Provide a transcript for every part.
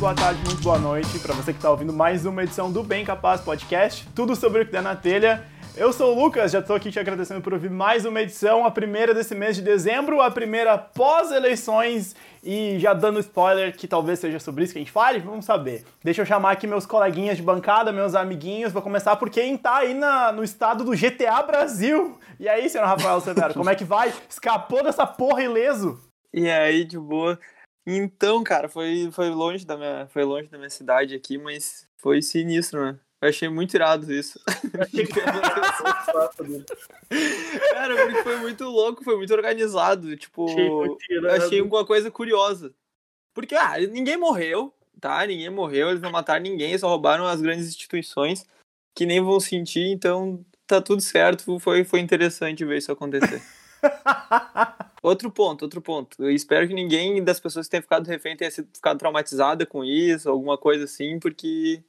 boa tarde, muito boa noite para você que está ouvindo mais uma edição do Bem Capaz Podcast, tudo sobre o que der na telha. Eu sou o Lucas, já estou aqui te agradecendo por ouvir mais uma edição, a primeira desse mês de dezembro, a primeira pós-eleições e já dando spoiler que talvez seja sobre isso que a gente fale, vamos saber. Deixa eu chamar aqui meus coleguinhas de bancada, meus amiguinhos, vou começar por quem tá aí na, no estado do GTA Brasil. E aí, senhor Rafael Severo, como é que vai? Escapou dessa porra ileso? E aí, de boa. Então, cara, foi, foi longe da minha foi longe da minha cidade aqui, mas foi sinistro, né? Eu achei muito irado isso. Cara, porque foi muito louco, foi muito organizado. Tipo, achei, muito achei uma coisa curiosa. Porque, ah, ninguém morreu, tá? Ninguém morreu, eles não mataram ninguém, só roubaram as grandes instituições que nem vão sentir, então tá tudo certo. Foi, foi interessante ver isso acontecer. outro ponto, outro ponto. Eu espero que ninguém das pessoas que tenha ficado refém tenha sido, ficado traumatizada com isso, alguma coisa assim, porque.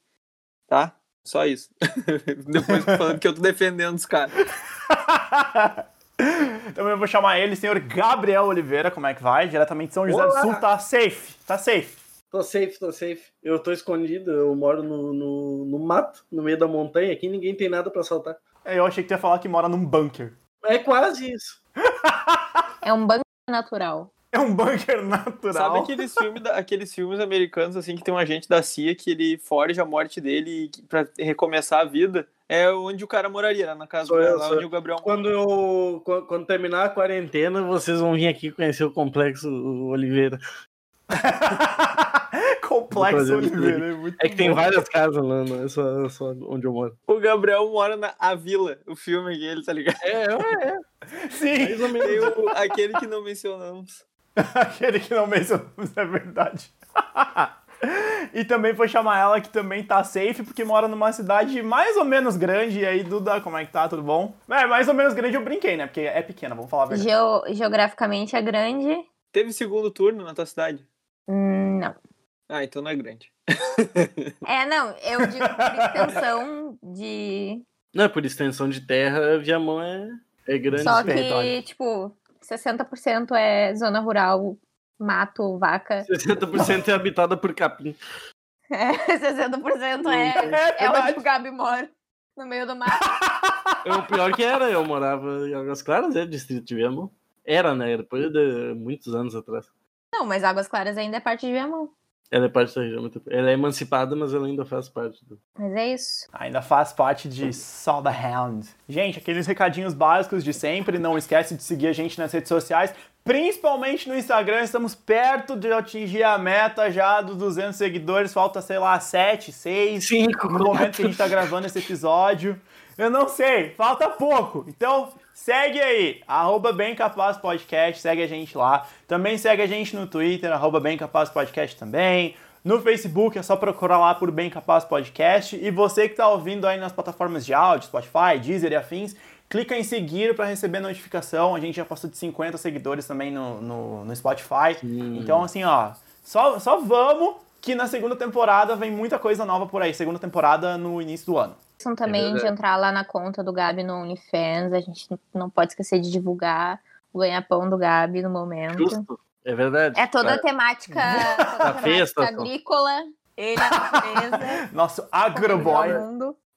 Tá? Só isso. Depois falando que eu tô defendendo os caras. Então eu vou chamar ele, senhor Gabriel Oliveira, como é que vai? Diretamente de São José Olá. do Sul, tá safe, tá safe. Tô safe, tô safe. Eu tô escondido, eu moro no, no, no mato, no meio da montanha, aqui ninguém tem nada para assaltar. É, eu achei que tu ia falar que mora num bunker. É quase isso. É um bunker natural. É um bunker natural. Sabe aqueles filmes, aqueles filmes americanos assim que tem um agente da CIA que ele foge a morte dele para recomeçar a vida? É onde o cara moraria, na casa eu, lá onde o Gabriel quando eu quando, quando terminar a quarentena, vocês vão vir aqui conhecer o complexo Oliveira. Complexo Oliveira, é muito É que bom. tem várias casas lá, não é só, só onde eu moro. O Gabriel mora na A Vila, o filme dele, tá ligado? É, é. é. Sim. Mais ou menos. Tem o, aquele que não mencionamos. Aquele que não mencionamos, é verdade. e também foi chamar ela que também tá safe, porque mora numa cidade mais ou menos grande. E aí, Duda, como é que tá? Tudo bom? É, mais ou menos grande eu brinquei, né? Porque é pequena, vamos falar a verdade. Geo geograficamente é grande. Teve segundo turno na tua cidade? Hum, não. Ah, então não é grande. é, não, eu digo por extensão de. Não, por extensão de terra, Viamão é, é grande. Só que, tipo, 60% é zona rural, mato, vaca. 60% é habitada por capim. É, 60% é, é, é onde o Gabi mora, no meio do mato. É o pior que era, eu morava em Águas Claras, é distrito de Viamão. Era, né? Depois de muitos anos atrás. Não, mas Águas Claras ainda é parte de Viamão. Ela é parte da região. Ela é emancipada, mas ela ainda faz parte do. Mas é isso. Ainda faz parte de Saw the Hound. Gente, aqueles recadinhos básicos de sempre. Não esquece de seguir a gente nas redes sociais. Principalmente no Instagram, estamos perto de atingir a meta já dos 200 seguidores. Falta, sei lá, 7, 6. 5. No momento que a gente tá gravando esse episódio. Eu não sei, falta pouco. Então, segue aí, arroba Bem Capaz Podcast, segue a gente lá. Também segue a gente no Twitter, arroba Bem Capaz Podcast também. No Facebook é só procurar lá por Bem Capaz Podcast. E você que está ouvindo aí nas plataformas de áudio, Spotify, Deezer e afins, clica em seguir para receber notificação. A gente já passou de 50 seguidores também no, no, no Spotify. Sim. Então, assim, ó, só, só vamos que na segunda temporada vem muita coisa nova por aí. Segunda temporada no início do ano também é de entrar lá na conta do Gabi no OnlyFans. A gente não pode esquecer de divulgar o ganha-pão do Gabi no momento. Justo. É verdade. É toda a temática, toda a temática agrícola. Ele é a natureza. Nosso agroboy.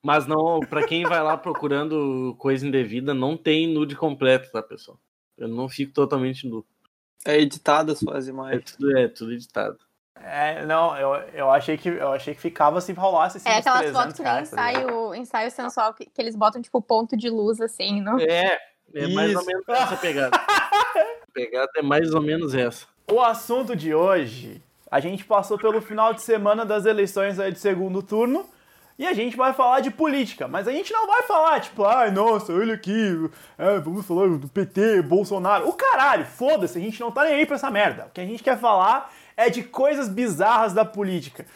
Mas não, para quem vai lá procurando coisa indevida, não tem nude completo, tá, pessoal? Eu não fico totalmente nu. É editado as suas imagens. É tudo, é tudo editado. É, não, eu, eu, achei que, eu achei que ficava se rolasse assim, É aquelas fotos que nem ensaio, tá ensaio sensual que, que, eles botam, tipo, ponto de luz, assim, não? É, é mais ou menos essa pegada. a pegada é mais ou menos essa. O assunto de hoje, a gente passou pelo final de semana das eleições aí de segundo turno, e a gente vai falar de política, mas a gente não vai falar, tipo, ai, nossa, olha aqui, é, vamos falar do PT, Bolsonaro. O caralho, foda-se, a gente não tá nem aí pra essa merda. O que a gente quer falar é de coisas bizarras da política.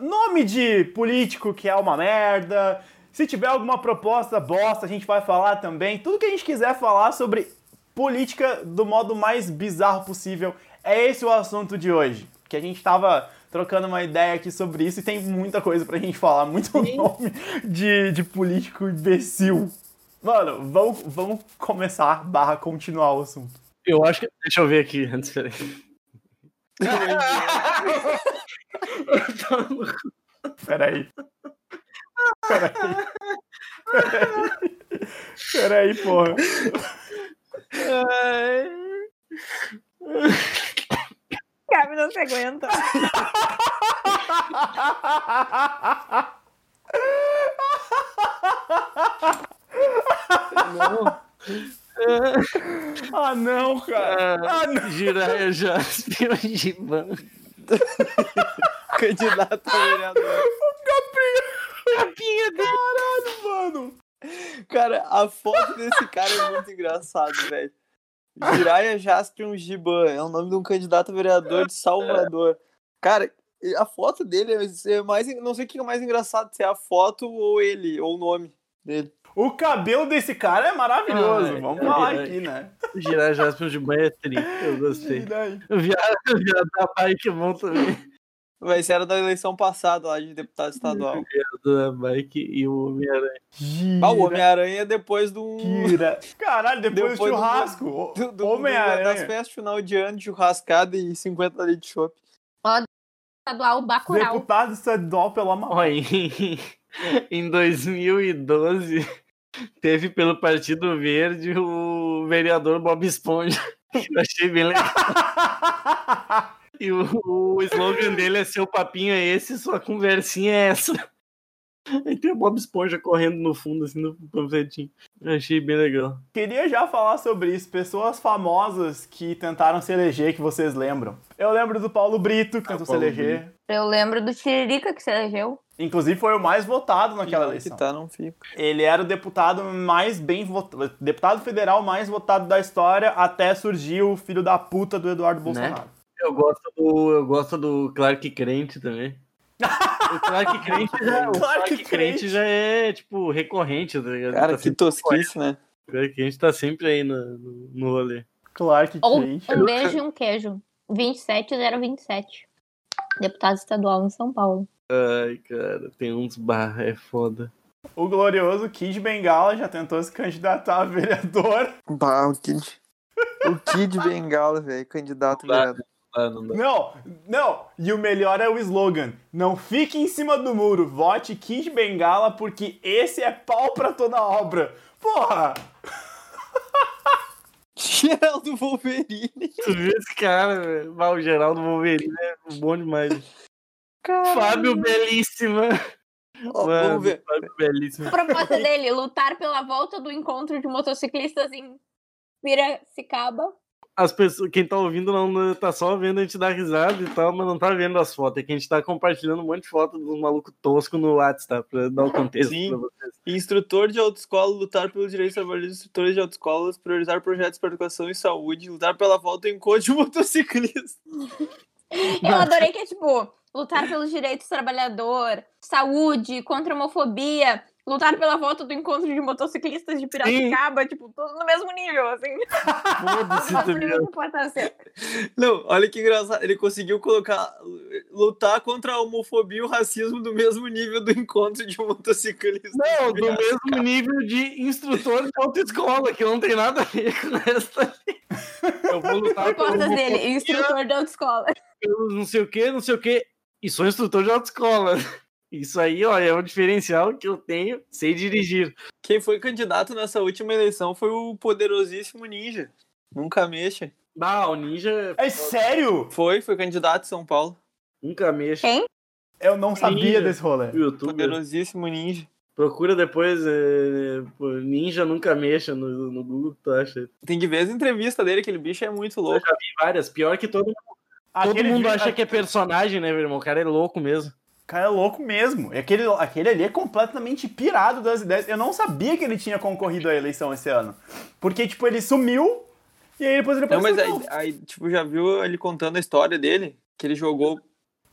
Nome de político que é uma merda. Se tiver alguma proposta bosta, a gente vai falar também. Tudo que a gente quiser falar sobre política do modo mais bizarro possível. É esse o assunto de hoje. Que a gente tava trocando uma ideia aqui sobre isso e tem muita coisa pra gente falar. Muito Sim. nome de, de político imbecil. Mano, vamos, vamos começar barra continuar o assunto. Eu acho que. Deixa eu ver aqui antes, peraí. Peraí. Peraí. Peraí, porra. Gabi não se aguenta. Não. Ah, não, cara. Ah, não. Jiraya Jaspion Giban. Candidato a vereador. Capinha dele. Caralho, mano. Cara, a foto desse cara é muito engraçado, velho. Jiraya Jaspion Giban é o nome de um candidato a vereador de Salvador. Cara, a foto dele é mais. Não sei o que é mais engraçado, se é a foto ou ele, ou o nome dele. O cabelo desse cara é maravilhoso. Ah, Vamos é falar aqui, né? Jiraya Jaspion Giban é tri. Eu gostei. O viado, o viado da bike é bom também. Mas era da eleição passada lá de deputado estadual. O viado da bike e o Homem-Aranha. Ah, o Homem-Aranha é depois do. Gira. Caralho, depois, Depois do churrasco. do, do, do- das Homem-Aranha. festas final de ano, de churrascada e 50 litros de chopp. Estadual Bacurau. Deputado estadual. Ó, em, em 2012, teve pelo Partido Verde o vereador Bob Esponja. Eu achei bem legal. E o, o slogan dele é seu papinho é esse, sua conversinha é essa. Aí tem o Bob Esponja correndo no fundo, assim, no panfletinho. Achei bem legal. Queria já falar sobre isso. Pessoas famosas que tentaram se eleger, que vocês lembram. Eu lembro do Paulo Brito, que tentou se eleger. Eu lembro do Tiririca que se elegeu. Inclusive foi o mais votado naquela Que eleição. tá, não fica. Ele era o deputado mais bem votado, deputado federal mais votado da história até surgir o filho da puta do Eduardo Bolsonaro. Eu gosto do, eu gosto do Clark Crente também. O Clark Crente já, o Clark Clark Crente. Crente já é, tipo, recorrente, tá ligado? Cara, tá que tosquice, né? o Clark Crente tá sempre aí no, no, no rolê. Clark Ou Kent. um beijo e um queijo. 27027. Deputado estadual em São Paulo. Ai, cara, tem uns barra, é foda. O glorioso Kid Bengala já tentou se candidatar a vereador. Bah, o Kid. O Kid Bengala, velho, candidato vereador. Ah, não dá. Não, não. E o melhor é o slogan. Não fique em cima do muro. Vote Kid Bengala porque esse é pau pra toda obra. Porra! Geraldo Wolverine. Tu viu esse cara, velho? O Geraldo Wolverine é bom demais. Cara. Fábio Belíssima. Mano, vamos ver. Fábio Belíssima. A proposta dele, lutar pela volta do encontro de motociclistas em Piracicaba. As pessoas, quem tá ouvindo não tá só vendo a gente dar risada e tal, mas não tá vendo as fotos. É que a gente tá compartilhando um monte de fotos dos malucos toscos no WhatsApp, tá? Pra dar o contexto Sim. pra vocês. Instrutor de autoescola, lutar pelos direitos trabalhistas instrutores de autoescolas, priorizar projetos para educação e saúde, lutar pela volta ao encontro de motociclistas. Eu adorei que é tipo, lutar pelos direitos do trabalhador, saúde, contra a homofobia, lutar pela volta do encontro de motociclistas de Piracicaba, tipo, tudo no mesmo nível, assim. Foda-se, No mesmo nível ligado? de importância. Não, olha que engraçado. Ele conseguiu colocar. lutar contra a homofobia e o racismo do mesmo nível do encontro de motociclistas. Não, do mesmo nível de instrutor de autoescola, que não tem nada a ver com essa. Eu vou lutar pelo- dele, instrutor da autoescola. pelo não sei o que, não sei o que. E sou instrutor de autoescola. Isso aí, ó, é um diferencial que eu tenho, sei dirigir. Quem foi candidato nessa última eleição foi o poderosíssimo Ninja. Nunca mexa. Ah, o ninja É sério? Foi, foi candidato em São Paulo. nunca mexe. Quem? Eu não sabia Ninja. desse rolê. YouTube. Poderosíssimo Ninja. Procura depois é, Ninja Nunca Mexa no, no Google, tu acha? Tem que ver as entrevistas dele, aquele bicho é muito louco. Tem várias. Pior que todo, todo Aquele mundo acha que é personagem, né, meu irmão? O cara é louco mesmo. Cara é louco mesmo. E Aquele, aquele ali é completamente pirado das ideias. Eu não sabia que ele tinha concorrido à eleição esse ano. Porque, tipo, ele sumiu e aí depois ele Não, mas apareceu aí, aí, tipo, já viu ele contando a história dele? Que ele jogou,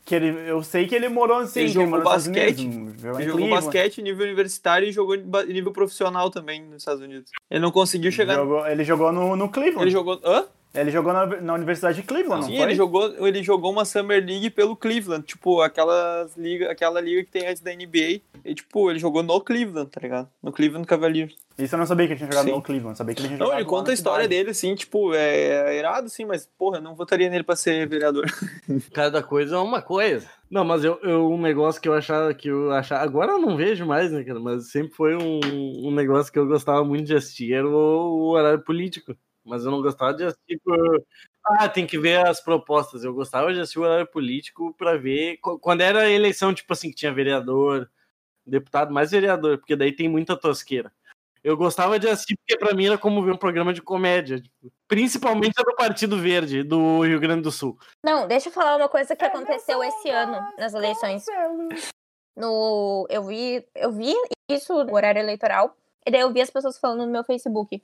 Que ele, eu sei que ele morou assim, Ele jogou Estados basquete. Unidos, ele jogou Cleveland. basquete nível universitário e jogou nível profissional também nos Estados Unidos. Ele não conseguiu chegar. Jogou- ele jogou no, no Cleveland. Ele jogou. Hã? Ele jogou na, na Universidade de Cleveland, Sim, não foi? ele jogou, ele jogou uma Summer League pelo Cleveland, tipo, aquelas liga, aquela liga que tem antes da NBA. E, tipo, ele jogou no Cleveland, tá ligado? No Cleveland Cavaliers. Isso eu não sabia que ele tinha jogado Sim. no Cleveland, sabia que ele tinha Não, jogado ele lá conta a história cidade. dele, assim, tipo, é, é irado, sim, mas, porra, eu não votaria nele pra ser vereador. Cada coisa é uma coisa. Não, mas eu, eu- um negócio que eu achava que eu achava. Agora eu não vejo mais, né, cara? Mas sempre foi um, um negócio que eu gostava muito de assistir, era o, o horário político. Mas eu não gostava de assistir por. Ah, tem que ver as propostas. Eu gostava de assistir o horário político pra ver. qu- Quando era a eleição, tipo assim, que tinha vereador, deputado, mais vereador, porque daí tem muita tosqueira. Eu gostava de assistir porque pra mim era como ver um programa de comédia. tipo, principalmente do Partido Verde, do Rio Grande do Sul. Não, deixa eu falar uma coisa que aconteceu esse ano nas eleições. No, eu vi, eu vi isso no horário eleitoral e daí eu vi as pessoas falando no meu Facebook.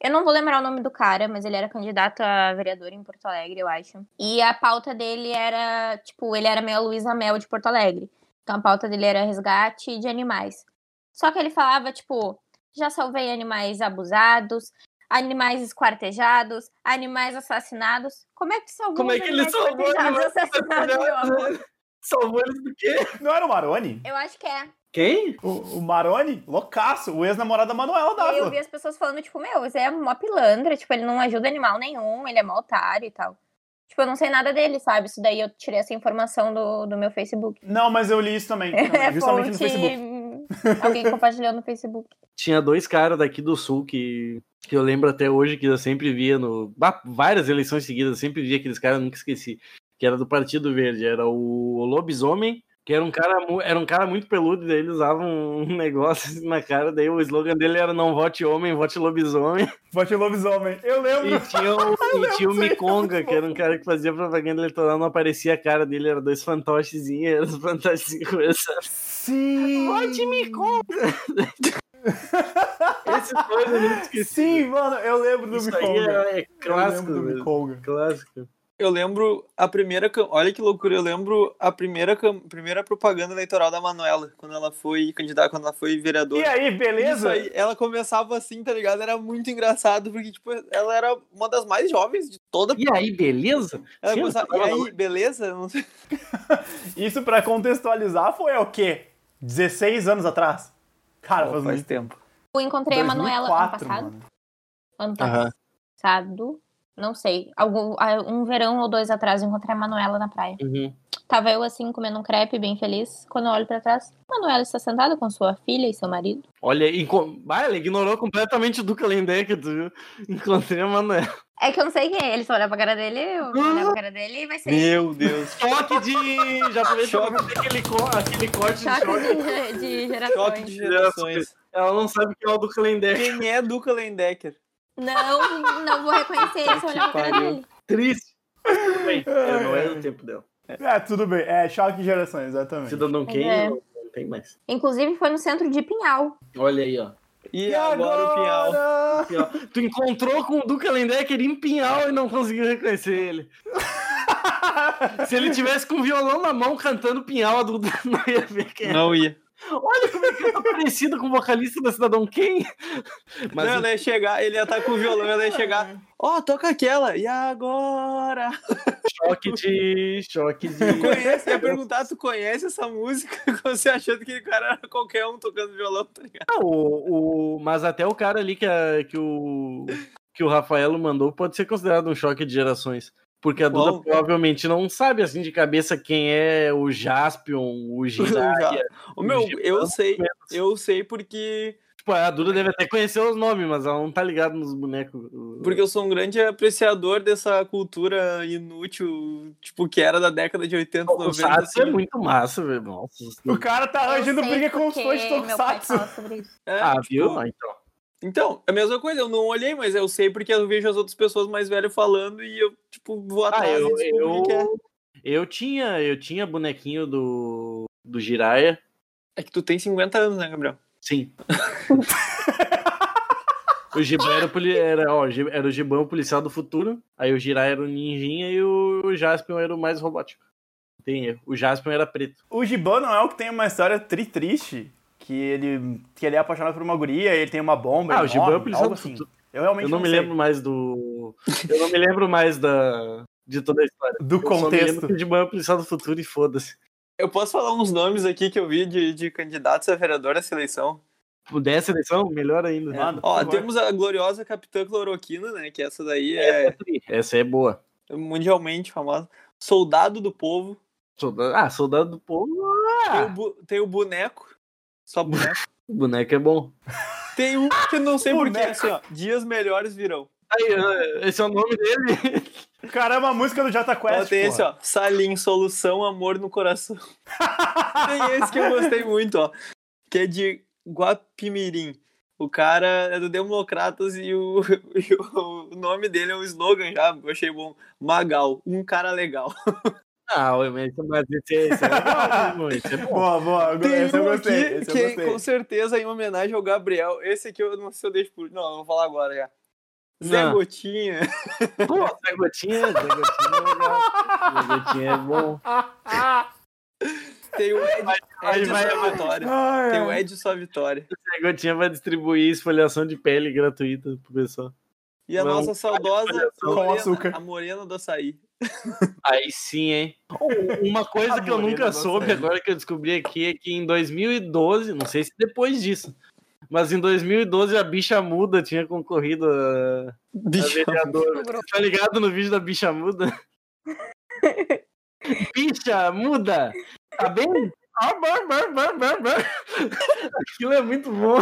Eu não vou lembrar o nome do cara, mas ele era candidato a vereador em Porto Alegre, eu acho. E a pauta dele era, tipo, ele era meio a Luísa Mel de Porto Alegre. Então a pauta dele era resgate de animais. Só que ele falava, tipo, já salvei animais abusados, animais esquartejados, animais assassinados. Como é que salvou Como é que ele salvou animais assassinados, meu amor? Salvou eles do quê? Não era o Maroni? Eu acho que é. Quem? O, o Maroni? Loucaço, o ex-namorado da Manuela aí eu vi as pessoas falando, tipo, meu, esse é mó pilantra, tipo, ele não ajuda animal nenhum, ele é mó otário e tal. Tipo, eu não sei nada dele, sabe? Isso daí eu tirei essa informação do, do meu Facebook. Não, mas eu li isso também, também, É justamente no fonte... Facebook. Alguém compartilhou no Facebook. Tinha dois caras daqui do sul que, que eu lembro até hoje que eu sempre via no. bah, Várias eleições seguidas, eu sempre via aqueles caras, nunca esqueci. Que era do Partido Verde. Era o Lobisomem, que era um cara, era um cara muito peludo, daí ele usava um negócio assim na cara, daí o slogan dele era não vote homem, vote lobisomem. Vote lobisomem. Eu lembro. E tinha o, e tinha o Miconga, que era um cara que fazia propaganda eleitoral, não aparecia a cara dele, era dois fantochezinhos, era os fantochezinhos. Sim! Vote Miconga! Esses dois eu esqueci. Sim, mano, eu lembro do Isso aí Mikonga. é, é Eu clássico, lembro do. Mikonga. Clássico. Eu lembro a primeira. Olha que loucura, eu lembro a primeira, primeira propaganda eleitoral da Manuela, quando ela foi candidata, quando ela foi vereadora. E aí, beleza? aí, ela começava assim, tá ligado? Era muito engraçado, porque, tipo, ela era uma das mais jovens de toda. E aí, beleza? Ela Sim, começava, e aí, beleza? Eu Não sei. Isso pra contextualizar foi o quê? 16 anos atrás? Cara, faz, Faz muito tempo. Eu encontrei a Manuela ano 2004, passado. mano. Ano passado. Não sei. Algum, ah, um verão ou dois atrás eu encontrei a Manuela na praia. Uhum. Tava eu assim, comendo um crepe, bem feliz. Quando eu olho pra trás, Manuela está sentada com sua filha e seu marido. Olha, enco... ah, ela ignorou completamente o Duca Lendecker, tu viu? Encontrei a Manuela. É que eu não sei quem é. Ele só olha pra cara dele, eu vou olhar pra cara dele e vai ser Meu Deus. Choque de. Já fazer aquele, co... aquele corte de choque choque. de, de gerações. Choque de gerações. Ela não sabe quem é o Duca Lendecker. Quem é Duca Lendecker? Não, não vou reconhecer ele se olhar pra cara dele. Triste. Tudo bem, é, não é do tempo dela. É, tudo bem. É, choque de gerações, exatamente. Cidadão Kane É. não, não tem mais. Inclusive foi no centro de Pinhal. Olha aí, ó. E, agora, o Pinhal. Pinhal. Tu encontrou com o Duca Lendecker em Pinhal e não conseguiu reconhecer ele. Se ele tivesse com o violão na mão cantando Pinhal, a Duda não ia ver quem é. Não ia. Olha como é que ele tá parecido com o vocalista da Cidadão Kane. Mas não, ela ia chegar, ele ia estar com o violão, ela ia chegar. Ó, toca aquela. E agora? choque de. Choque de. Conhece? Ia perguntar, tu conhece essa música? Você achando que o cara era qualquer um tocando violão, tá ligado? Ah, o, o, mas até o cara ali que, a- que, o, que o Rafaelo mandou pode ser considerado um choque de gerações. Porque a Duda Bom. provavelmente não sabe assim de cabeça quem é o Jaspion, o Jiraiya. O meu, eu sei, eu sei porque Tipo, a Duda deve até conhecer os nomes, mas ela não tá ligada nos bonecos. porque eu sou um grande apreciador dessa cultura inútil, tipo, que era da década de 80, o 90. Satsu é assim. muito massa, velho. Nossa. O cara tá arranjando briga com os fãs de Tokusatsu. É, Ah, tipo, viu? Então. Então, é a mesma coisa, eu não olhei, mas eu sei porque eu vejo as outras pessoas mais velhas falando e eu, tipo, vou Ah, atrás eu, o eu, que que é. eu tinha, eu tinha bonequinho do, do Jiraiya. É que tu tem 50 anos, né, Gabriel? Sim. o Giban era, poli- era, ó, era o Giban o policial do futuro, aí o Jiraiya era o ninjinha e o Jaspion era o mais robótico. Tem erro. O Jaspion era preto. O Giban não é o que tem uma história tri triste, que ele, que ele é apaixonado por uma guria, ele tem uma bomba, Ah, ele o é morre, algo do assim. futuro. Eu realmente Eu não me sei. lembro mais do, eu, não me lembro mais da, de toda a história. Do eu contexto. Só de manhã policial do futuro e foda-se. Eu posso falar uns nomes aqui que eu vi de, de candidatos a vereador à seleção? Dessa eleição, melhor ainda. Por Ó, temos a gloriosa Capitã Cloroquina, né? Que essa daí é Essa é boa. mundialmente famosa. Soldado do povo. Soldado, ah, soldado do povo. Tem, o Ah, bu- tem o boneco. Só boneco. o boneco é bom. tem um que eu não sei porquê, assim, ó. Dias melhores virão. Aí, esse é o nome dele. Caramba, a música do Jota Ó, Quest. tem porra. esse, ó. Salim, solução, amor no coração. tem esse que eu gostei muito, ó. Que é de Guapimirim. O cara é do Democratas e o, e o nome dele é um slogan já, eu achei bom. Magal, um cara legal. Ah, ué, mas esse, é- irmão? Esse é bom. Boa, boa. Tem esse eu um gostei. aqui Esse eu que gostei. com certeza é em homenagem ao Gabriel. Esse aqui eu não sei se eu deixo por. Não, eu vou falar agora já. Zé Não. Gotinha. Pô, Zé Gotinha, Zé Gotinha é legal. Zé Gotinha é bom. Tem o Ed, Ed vai- sua vitória. Ai, Tem o. Ed sua vitória. Zé Gotinha vai distribuir esfoliação de pele gratuita pro pessoal. E a Não, nossa saudosa com morena, açúcar. a morena do açaí. Aí sim, hein? Uma coisa que eu nunca soube, açaí. agora que eu descobri aqui, é que em 2012, não sei se depois disso, mas em 2012 a bicha muda tinha concorrido a, a Bicho. vereadora. Tá ligado no vídeo da bicha muda? bicha muda! Tá bem? Ah. Aquilo é muito bom.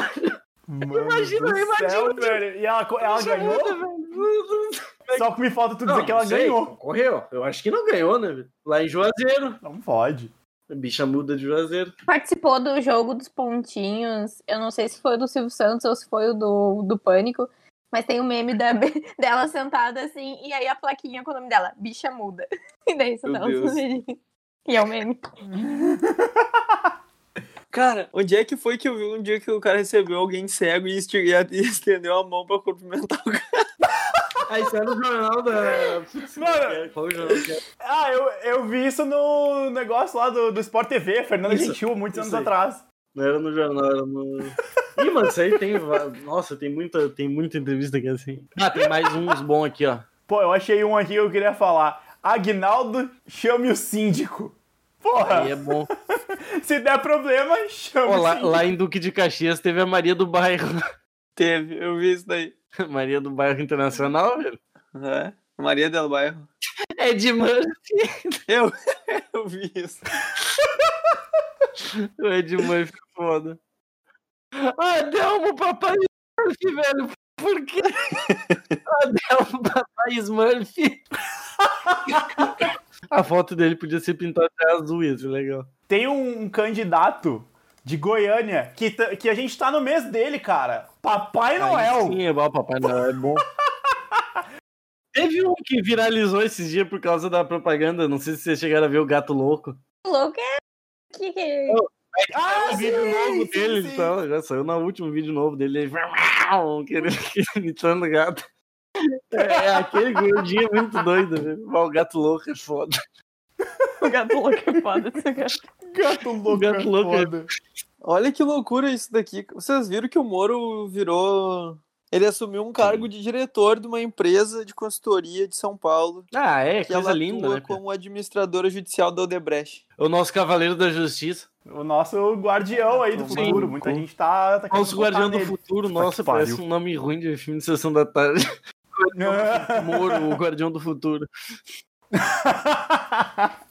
Mano Imagina, do imagina. céu, velho. E ela, ela ganhou? velho. Só que me falta tu dizer Não, que ela sei. ganhou. Correu. Eu acho que não ganhou, né? velho? Lá em Juazeiro. Não pode. Bicha muda de Juazeiro. Participou do jogo dos pontinhos. Eu não sei se foi o do Silvio Santos ou se foi o do, do Pânico. Mas tem o meme da, dela sentada assim, e aí a plaquinha com o nome dela, bicha muda. E daí você Meu tá Deus. E é o meme. Cara, onde é que foi que eu vi um dia que o cara recebeu alguém cego e e estendeu a mão pra cumprimentar o cara? Aí saiu no jornal da. Mano, Qual o jornal que é? ah, eu, eu vi isso no negócio lá do, do Sport TV, Fernanda Isso, Gentil, muitos isso anos aí. atrás. Não era no jornal, era no. Ih, mano, isso aí tem. Nossa, tem muita, tem muita entrevista aqui assim. Ah, tem mais uns bons aqui, ó. Pô, eu achei um aqui que eu queria falar. Agnaldo, chame o síndico. Porra, Aí é bom. se der problema, chame Ó, o lá, lá em Duque de Caxias teve a Maria do Bairro. Teve, eu vi isso daí. Maria do Bairro Internacional, velho. É. Maria del Bairro. É de Murphy. Eu, eu vi isso. O Ed Murphy é foda. Adelmo, papai Smurf, velho. Por quê? Adelmo, papai Smurf. A foto dele podia ser pintada de azul, ia ser legal. Tem um candidato de Goiânia que, tá- que a gente tá no mês dele, cara. Papai Noel. Aí Sim, é bom, papai Noel é bom. Teve um que viralizou esses dias por causa da propaganda. Não sei se vocês chegaram a ver o Gato Louco. Louco é. Que que... Ah, o vídeo sim, novo sim, dele, sim. então, já saiu no último vídeo novo dele. Ele querendo imitando gato. É, aquele gordinho é muito doido, velho. Mas O gato louco é foda. O gato louco é foda esse gato. Gato louco, Gato é louco é- foda. Olha que loucura isso daqui. Vocês viram que o Moro virou. Ele assumiu um cargo de diretor de uma empresa de consultoria de São Paulo. Ah, é, Que coisa ela linda, atua né? como administradora judicial da Odebrecht. O nosso Cavaleiro da Justiça. O nosso guardião aí do Sim. futuro. Muita gente tá, tá Nosso Guardião do nele. Futuro, nossa, parece um nome ruim de filme de sessão da tarde. Moro, o Guardião do Futuro.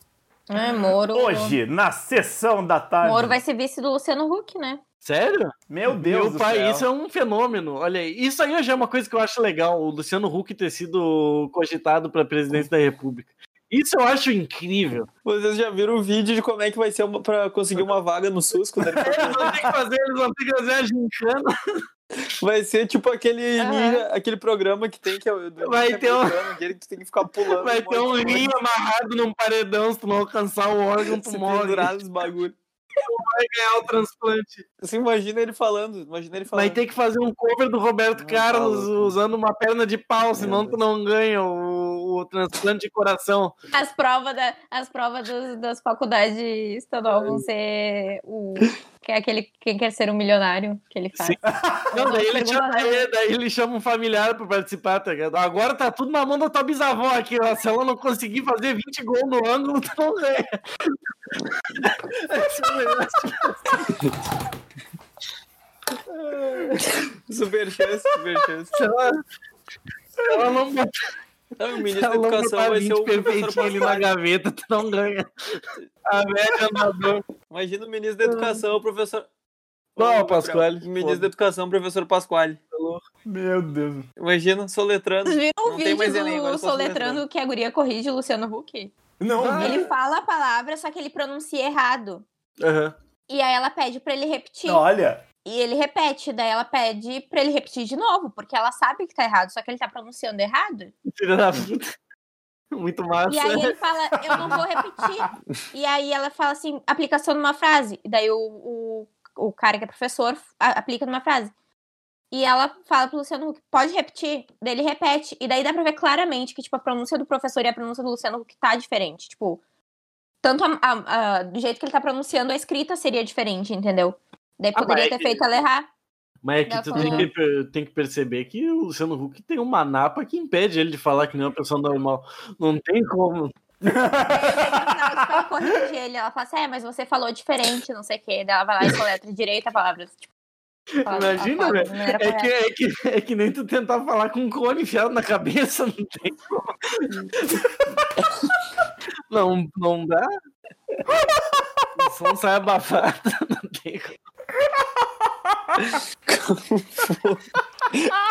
É, Moro. Hoje, na sessão da tarde. Moro vai ser vice do Luciano Huck, né? Sério? Meu Deus Meu do pai, céu. isso é um fenômeno. Olha aí, isso aí já é uma coisa que eu acho legal, o Luciano Huck ter sido cogitado para presidente da República. Isso eu acho incrível. Vocês já viram o vídeo de como é que vai ser uma, pra conseguir uma vaga no SUS? Quando ele for Eles vão ter que fazer, eles vão ter que fazer a gincana. Vai ser tipo aquele, ninja- aquele programa que tem que é Vai ter um- aquele que tu tem que ficar pulando. Vai ter um de coisa, rinho amarrado num paredão, se tu não alcançar o órgão, tu morre. nos bagulho. Vai ganhar o transplante. Você imagina ele falando, imagina ele falando. Vai ter que fazer um cover do Roberto Não, Carlos usando uma perna de pau, senão tu não ganha o, o transplante de coração. As provas, da, as provas das, das faculdades estadual vão ser o. Que é aquele quem quer ser um milionário que ele faz. Não, daí ele, chama, daí, daí ele chama um familiar pra participar, tá ligado? Agora tá tudo na mão da tua bisavó aqui, ó. Se ela não conseguir fazer 20 gols no ângulo, tu não ganha. super chance, super chance. Se ela, se ela não botar. Não, o ministro da educação vai ser o perfeitinho ali na gaveta, tu não ganha. A média andador. Imagina o ministro da educação, o professor. Não, Pasquale. O ministro da educação, o professor Pasquale. Meu Deus. Imagina, soletrando. Vocês viram o vídeo do soletrando que a guria corrige Luciano Huck? Não. Ah. Ele fala a palavra, só que ele pronuncia errado. Uhum. E aí ela pede pra ele repetir. Olha. E ele repete, daí ela pede pra ele repetir de novo, porque ela sabe que tá errado, só que ele tá pronunciando errado. Filha da puta. Muito massa. E aí ele fala, eu não vou repetir. e aí ela fala assim, aplicação numa frase. E daí o, o, o cara que é professor aplica numa frase. E ela fala pro Luciano Huck, pode repetir? Daí ele repete. E daí dá pra ver claramente que, tipo, a pronúncia do professor e a pronúncia do Luciano Huck tá diferente. Tipo, tanto a, a, a, do jeito que ele tá pronunciando, a escrita seria diferente, entendeu? Daí ah, poderia ter é feito ela errar. Mas é que tu tem que, tem que, perceber que o Luciano Huck tem uma napa que impede ele de falar que nem uma pessoa normal. Não tem como. ela corrige ele, ela fala assim, é, mas você falou diferente, não sei o quê. Daí ela vai lá e soletra direito a palavra. Tipo, Imagina, velho. É que, é, que, é que nem tu tentar falar com um cone enfiado na cabeça, não tem como. não, não dá. O som sai abafado, não tem como.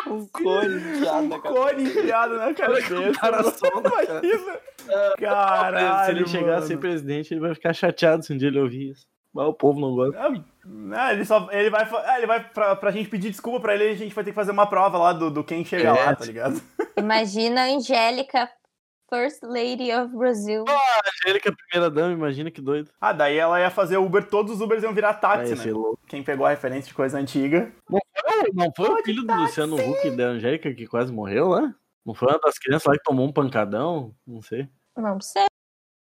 Um cone enfiado na cabeça. cone enfiado na cabeça. Imagina. Caralho. Se ele chegar a ser presidente, ele vai ficar chateado se um dia ele ouvir isso. Mas o povo não gosta. Não, ele, só, ele vai, é, ele vai pra, pra gente pedir desculpa pra ele, a gente vai ter que fazer uma prova lá do, do quem chega é. lá, tá ligado? Imagina a Angélica, First Lady of Brazil. Ah, a Angélica, primeira dama, imagina que doido. Ah, daí ela ia fazer Uber, todos os Ubers iam virar táxi, né? Quem pegou a referência de coisa antiga. Não foi, não foi o filho do Luciano Huck e da Angélica que quase morreu lá? Não foi uma das crianças lá que tomou um pancadão? Não sei. Não sei.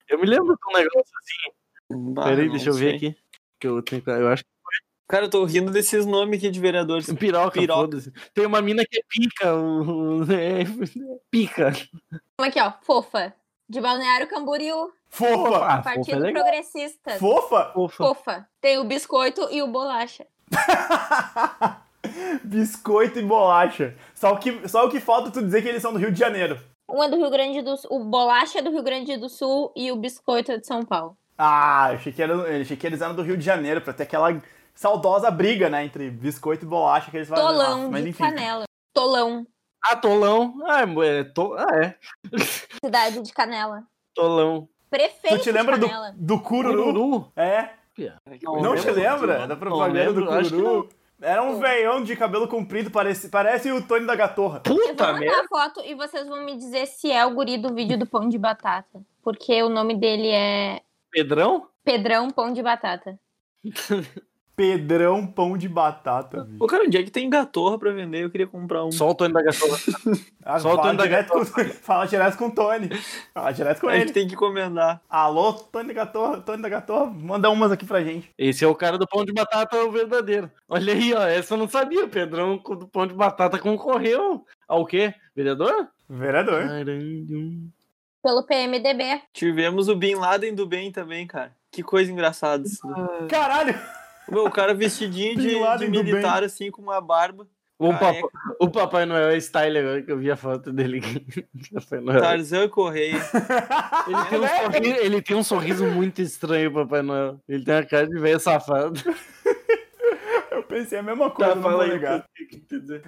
Eu me lembro de um negócio assim. Bah, Peraí, deixa eu ver aqui. Que eu, tenho, eu acho que Cara, eu tô rindo desses nomes aqui de vereadores. Piroca, Piroca. Tem uma mina que é pica. É, pica. Aqui, ó, fofa. De Balneário Camboriú. Fofa! Ah, Partido fofa é Progressista. Fofa? fofa? Fofa. Tem o biscoito e o bolacha. biscoito e bolacha. Só o, que, só o que falta tu dizer que eles são do Rio de Janeiro. Um é do Rio Grande do Sul. O bolacha é do Rio Grande do Sul e o biscoito é de São Paulo. Ah, eu achei que, era, eu achei que eles eram do Rio de Janeiro, pra ter aquela saudosa briga, né, entre biscoito e bolacha que eles fazem. Tolão mas, de enfim. canela. Tolão. Ah, Tolão. Ah, é, to... ah, é. Cidade de Canela. Tolão. Prefeito Tu te lembra do, do Cururu? Cururu? É. Não, não te lembra da propaganda do Cururu? Era um veião de cabelo comprido, parece, parece o Tony da Gatorra. Puta eu vou mandar a foto e vocês vão me dizer se é o guri do vídeo do pão de batata. Porque o nome dele é Pedrão? Pedrão Pão de Batata. Pedrão Pão de Batata. Ô, cara, onde é que tem gatorra pra vender? Eu queria comprar um. Só o Tony da gatorra. Ah, Só o Tony da gatorra. Com, fala direto com o Tony. Fala direto com a ele. A gente tem que encomendar. Alô, Tony da gatorra, Tony da gatorra, manda umas aqui pra gente. Esse é o cara do Pão de Batata, o verdadeiro. Olha aí, ó, essa eu não sabia. O Pedrão do Pão de Batata concorreu ao quê? Vereador? Vereador. Caramba. Pelo PMDB. Tivemos o Bin Laden do bem também, cara. Que coisa engraçada. Caralho! Meu, o cara vestidinho de, de militar, assim, com uma barba. O, papai, o Papai Noel é style agora que eu vi a foto dele. Tarzan Correia. Ele tem, um sorriso, ele tem um sorriso muito estranho, Papai Noel. Ele tem a cara de velho safado. Eu pensei a mesma coisa, tá, não vou ligar.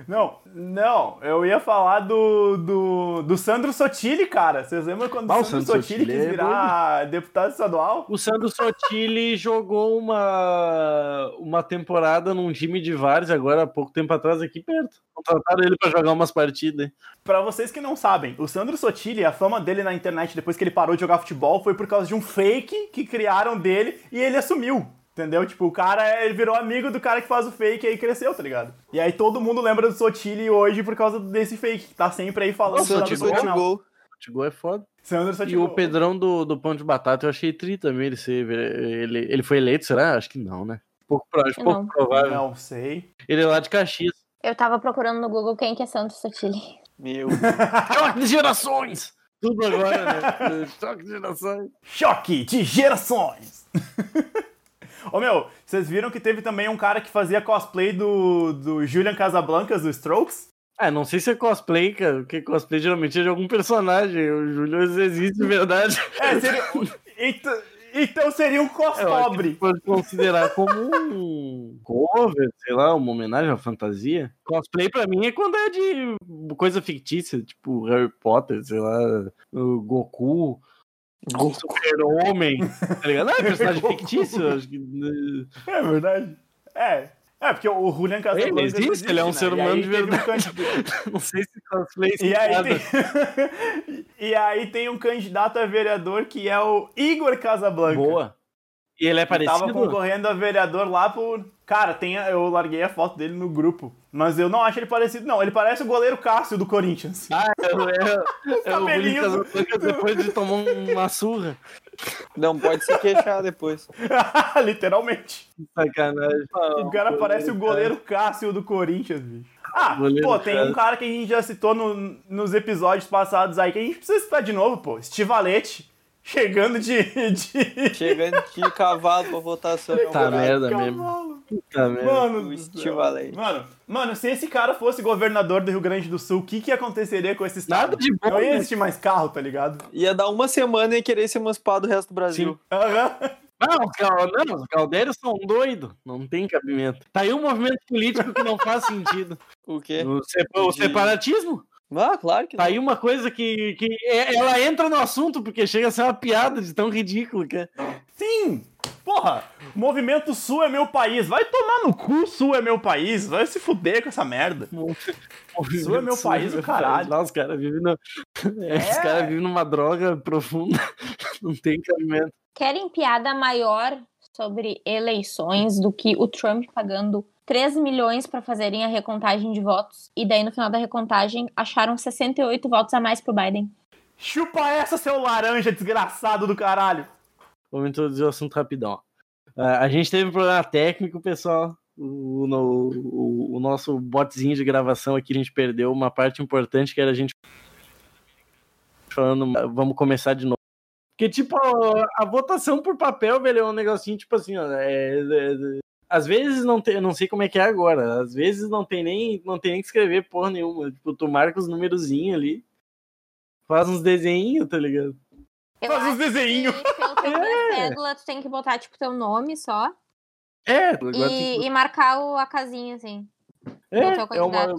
Não, não, eu ia falar do, do, do Sandro Sotile, cara. Vocês lembram quando ah, o Sandro, Sandro Sotile, quis é virar é deputado estadual? O Sandro Sotile jogou uma, uma temporada num time de vários agora há pouco tempo atrás aqui perto. Contrataram ele para jogar umas partidas. Para vocês que não sabem, o Sandro Sotile, a fama dele na internet depois que ele parou de jogar futebol foi por causa de um fake que criaram dele e ele assumiu. Entendeu? Tipo, o cara, ele virou amigo do cara que faz o fake e aí cresceu, tá ligado? E aí todo mundo lembra do Sotile hoje por causa desse fake, que tá sempre aí falando Nossa, do gol. Futebol é foda. Sandro E Sotigol. o Pedrão do, do Pão de Batata, eu achei tri também ele ser. Ele, ele foi eleito, será? Acho que não, né? Pouco, pouco não. provável. Não sei. Ele é lá de Caxias. Eu tava procurando no Google quem que é Santos Sotile. Meu. Choque de gerações! Tudo agora, né? Choque de gerações. Choque de gerações! Ô meu, vocês viram que teve também um cara que fazia cosplay do, do Julian Casablancas do Strokes? Ah, não sei se é cosplay, cara, porque cosplay geralmente é de algum personagem. O Júlio existe de verdade. É, seria. então, então seria um cospobre. pode considerar como um cover, sei lá, uma homenagem à fantasia. Cosplay pra mim é quando é de coisa fictícia, tipo Harry Potter, sei lá, o Goku, o Super-Homem, tá ligado? Não, é personagem fictício, acho que... né? É verdade. É. É, porque o Julian Casablancas. Ele existe, ele é um ser né? E humano aí de teve um verdade. candidato- Não sei se cosplay E aí, tem... e aí tem um candidato a vereador que é o Igor Casablanca. Boa. E ele é parecido? Tava concorrendo a vereador lá por. Cara, tem a- eu larguei a foto dele no grupo. Mas eu não acho ele parecido, não. Ele parece o goleiro Cássio do Corinthians. Ah, é, é, é o cabelinho William do- Casablancas depois de tomar uma surra. Não pode se queixar depois. Literalmente. Sacanagem. O cara parece o goleiro Cássio do Corinthians, bicho. Ah, Goleiro pô, tem um cara que a gente já citou no- nos episódios passados aí que a gente precisa citar de novo, pô. Estivalete. Chegando de. de... Chegando de cavalo pra votação. Tá merda mesmo. Cavalo. Puta merda. Mano, O do céu. Estivalete. Mano, mano, se esse cara fosse governador do Rio Grande do Sul, o que que aconteceria com esse estado? Nada de bom, Não ia né? existir mais carro, tá ligado? Ia dar uma semana e querer se emancipar do resto do Brasil. Aham. Não, os cal- não, os caldeiros são doidos. Não tem cabimento. Tá aí um movimento político que não faz sentido. O quê? O, separatismo. Ah, claro que Tá não. aí uma coisa que, que é- ela entra no assunto porque chega a ser uma piada de tão ridículo que é. Sim! Porra, Movimento Sul é meu país. Vai tomar no cu, Sul é meu país. Vai se fuder com essa merda. Sul é meu país, o caralho. Lá, os caras vivem no... é, Os É. caras vivem numa droga profunda. Não tem cabimento. Querem piada maior sobre eleições do que o Trump pagando 3 milhões pra fazerem a recontagem de votos e daí no final da recontagem acharam 68 votos a mais pro Biden. Chupa essa, seu laranja desgraçado do caralho. Vamos introduzir o assunto rapidão. ó. Ah, A gente teve um problema técnico, pessoal. O, no- o- o nosso botzinho de gravação aqui, a gente perdeu uma parte importante que era a gente falando, vamos começar de novo. Porque, tipo, a, a votação por papel, velho, é um negocinho, tipo assim, ó, é- é- é- às vezes não tem, eu não sei como é que é agora, às vezes não tem nem, não tem nem que escrever porra nenhuma. Tipo, tu marca os numerozinhos ali, faz uns desenhinhos, tá ligado? Eu Faz uns desenhinhos. Pelo tempo da É. cédula, tu tem que botar, tipo, teu nome só É, tem que- e, e marcar o- a casinha, assim. É, é uma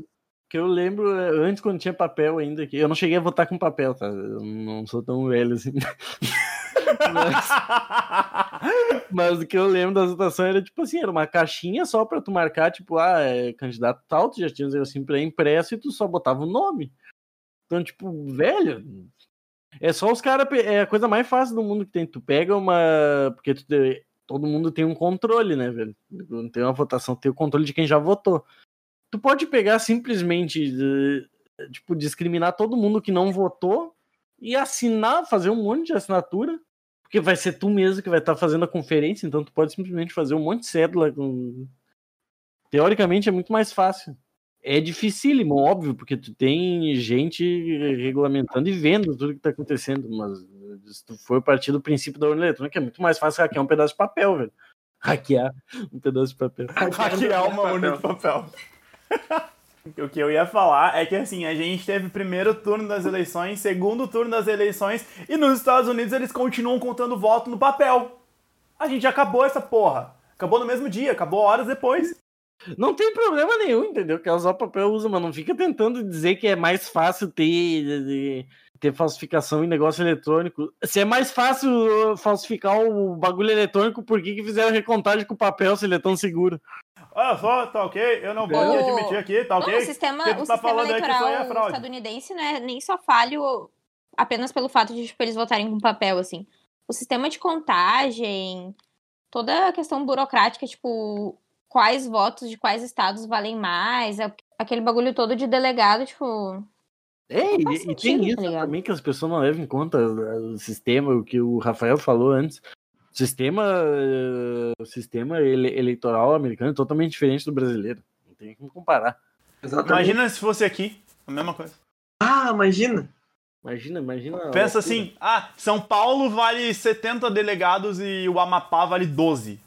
que eu lembro é, antes quando tinha papel ainda que eu não cheguei a votar com papel, tá? Eu não sou tão velho assim. mas, mas o que eu lembro das votações era tipo assim, era uma caixinha só pra tu marcar, tipo, ah, é candidato tal, tu já tinha assim pra impresso e tu só botava o nome. Então, tipo, velho, é só os caras, é a coisa mais fácil do mundo que tem. Tu pega uma, porque tu todo mundo tem um controle, né, velho? Quando tem uma votação, tem o controle de quem já votou tu pode pegar simplesmente, eh, tipo, discriminar todo mundo que não votou e assinar, fazer um monte de assinatura, porque vai ser tu mesmo que vai estar fazendo a conferência, então tu pode simplesmente fazer um monte de cédula. Com... Teoricamente é muito mais fácil. É dificílimo, óbvio, porque tu tem gente regulamentando e vendo tudo que tá acontecendo, mas se tu for partir do princípio da urna eletrônica, é muito mais fácil hackear um pedaço de papel, velho. Hackear um pedaço de papel. Hackear uma urna de papel. o que eu ia falar é que assim, a gente teve primeiro turno das eleições, segundo turno das eleições, e nos Estados Unidos eles continuam contando voto no papel. A gente acabou essa porra. Acabou no mesmo dia, acabou horas depois. Não tem problema nenhum, entendeu? Quer usar papel, usa, mas não fica tentando dizer que é mais fácil ter, ter falsificação em negócio eletrônico. Se é mais fácil uh, falsificar o bagulho eletrônico, por que, que fizeram recontagem com papel se ele é tão seguro? Olha só, tá ok? Eu não vou admitir aqui, tá ok? Não, o sistema, o tá sistema é eleitoral fraude. estadunidense não é nem só falho apenas pelo fato de tipo, eles votarem com papel, assim. O sistema de contagem, toda a questão burocrática, tipo, quais votos de quais estados valem mais, a- aquele bagulho todo de delegado, tipo, É, e, sentido, e, tem isso tá também que as pessoas não levam em conta o sistema, o que o Rafael falou antes. O sistema, o sistema ele, eleitoral americano é totalmente diferente do brasileiro. Não tem como comparar. Exatamente. Imagina se fosse aqui, a mesma coisa. Ah, imagina. Imagina, imagina. Pensa assim, ah, São Paulo vale 70 delegados e o Amapá vale 12.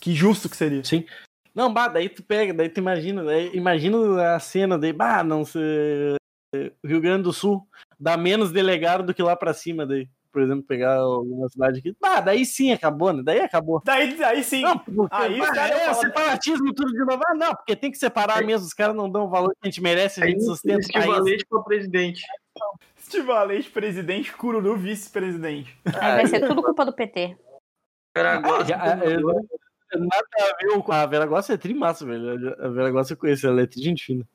Que justo que seria. Sim. Não, bah, daí tu pega, daí tu imagina, daí, imagina a cena daí, bah, não sei, Rio Grande do Sul dá menos delegado do que lá pra cima daí. Por exemplo, pegar alguma cidade aqui. Ah, daí sim acabou, né? Daí acabou. Daí, daí sim. Não, porque, aí bah, é separatismo tudo de novo. Ah, não, porque tem que separar é. mesmo. Os caras não dão o valor que a gente merece, a gente é sustenta. Equivalente para presidente. Equivalente presidente, Cururu vice-presidente. Aí vai ser tudo culpa do PT. Ah, é, nada a ver com a Veraguaça é trimassa, velho. A Veraguaça eu conheço, ela é gente fina.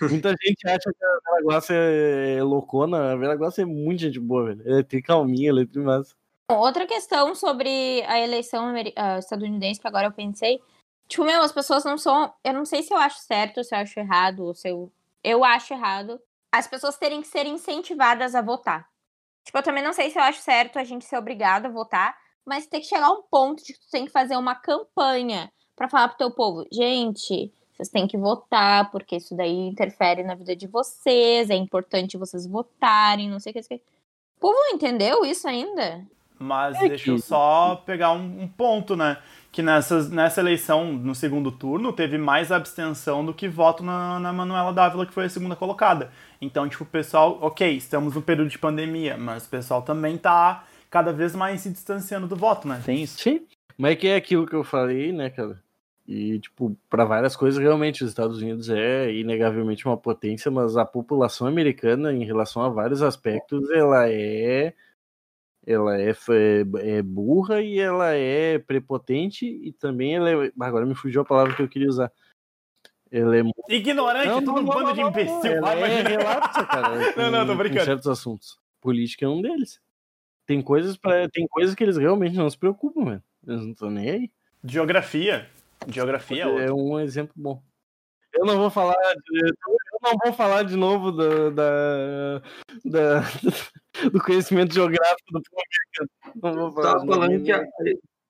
Muita gente acha que a Veraguaça é loucona. A Veraguaça é muito gente boa, velho. Ela é tricalminha, ela é trimassa. Outra questão sobre a eleição uh, estadunidense que agora eu pensei. Tipo, meu, as pessoas não são. Eu não sei se eu acho certo, se eu acho errado, ou se eu. Eu acho errado as pessoas terem que ser incentivadas a votar. Tipo, eu também não sei se eu acho certo a gente ser obrigado a votar, mas tem que chegar a um ponto de que tu tem que fazer uma campanha para falar pro teu povo, gente, vocês têm que votar, porque isso daí interfere na vida de vocês, é importante vocês votarem, não sei o que. O povo não entendeu isso ainda? Mas é deixa que... eu só pegar um, um, ponto, né? Que nessas, nessa eleição, no segundo turno, teve mais abstenção do que voto na, na Manuela Dávila, que foi a segunda colocada. Então, tipo, o pessoal, ok, estamos no período de pandemia, mas o pessoal também tá cada vez mais se distanciando do voto, né? Tem isso. Sim. Mas é que é aquilo que eu falei, né, cara? E, tipo, para várias coisas, realmente, os Estados Unidos é inegavelmente uma potência, mas a população americana, em relação a vários aspectos, ela é. Ela é, é, é burra e ela é prepotente e também ela é. Agora me fugiu a palavra que eu queria usar. Ela é Ignorante, não, todo um bando de imbecil. Ela é relapsa, cara. não, não, tô brincando. Em certos assuntos. Política é um deles. Tem coisas, pra, tem coisas que eles realmente não se preocupam, velho. Eles não estão nem aí. Geografia. Geografia é, é um exemplo bom. Eu não vou falar de, eu não vou falar de novo do, da, da, do conhecimento geográfico do povo. Tava falando que,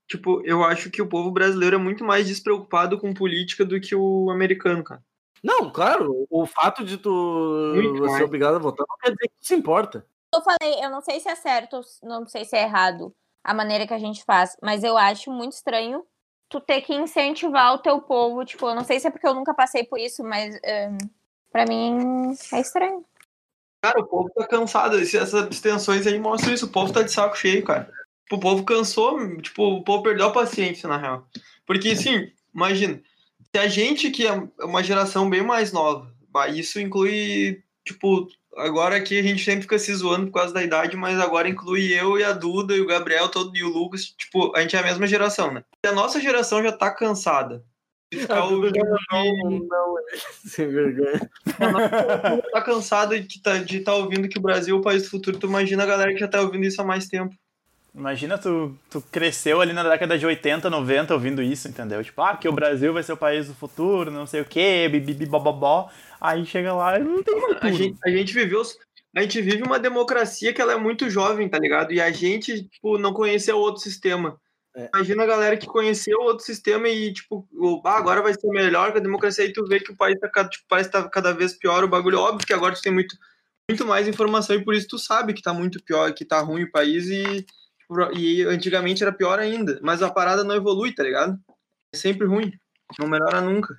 tipo, eu acho que o povo brasileiro é muito mais despreocupado com política do que o americano, cara. Não, claro, o fato de tu ser obrigado a votar não quer dizer que se importa. Eu falei, eu não sei se é certo, não sei se é errado a maneira que a gente faz, mas eu acho muito estranho tu ter que incentivar o teu povo. Tipo, eu não sei se é porque eu nunca passei por isso, mas um, para mim é estranho. Cara, o povo tá cansado. Essas abstenções aí mostram isso. O povo tá de saco cheio, cara. O povo cansou, tipo, o povo perdeu a paciência, na real. Porque, assim, imagina, se a gente que é uma geração bem mais nova, isso inclui, tipo, agora aqui a gente sempre fica se zoando por causa da idade, mas agora inclui eu e a Duda e o Gabriel todo, e o Lucas. Tipo, a gente é a mesma geração, né? E a nossa geração já tá cansada. De ficar ouvindo. Não, não, sem vergonha. tá cansada de tá, estar tá ouvindo que o Brasil é o país do futuro. Tu imagina a galera que já tá ouvindo isso há mais tempo. Imagina tu, tu cresceu ali na década de 80, 90 ouvindo isso, entendeu? Tipo, ah, que o Brasil vai ser o país do futuro, não sei o quê, bibibi, bobobó. Aí chega lá e não tem futuro. A gente, a gente viveu. A gente vive uma democracia que ela é muito jovem, tá ligado? E a gente, tipo, não conheceu outro sistema. É. Imagina a galera que conheceu outro sistema e, tipo, ah, agora vai ser melhor que a democracia, e tu vê que o país tá, tipo, parece tá cada vez pior o bagulho. Óbvio que agora tu tem muito, muito mais informação e por isso tu sabe que tá muito pior, que tá ruim o país e, tipo, e antigamente era pior ainda. Mas a parada não evolui, tá ligado? É sempre ruim. Não melhora nunca.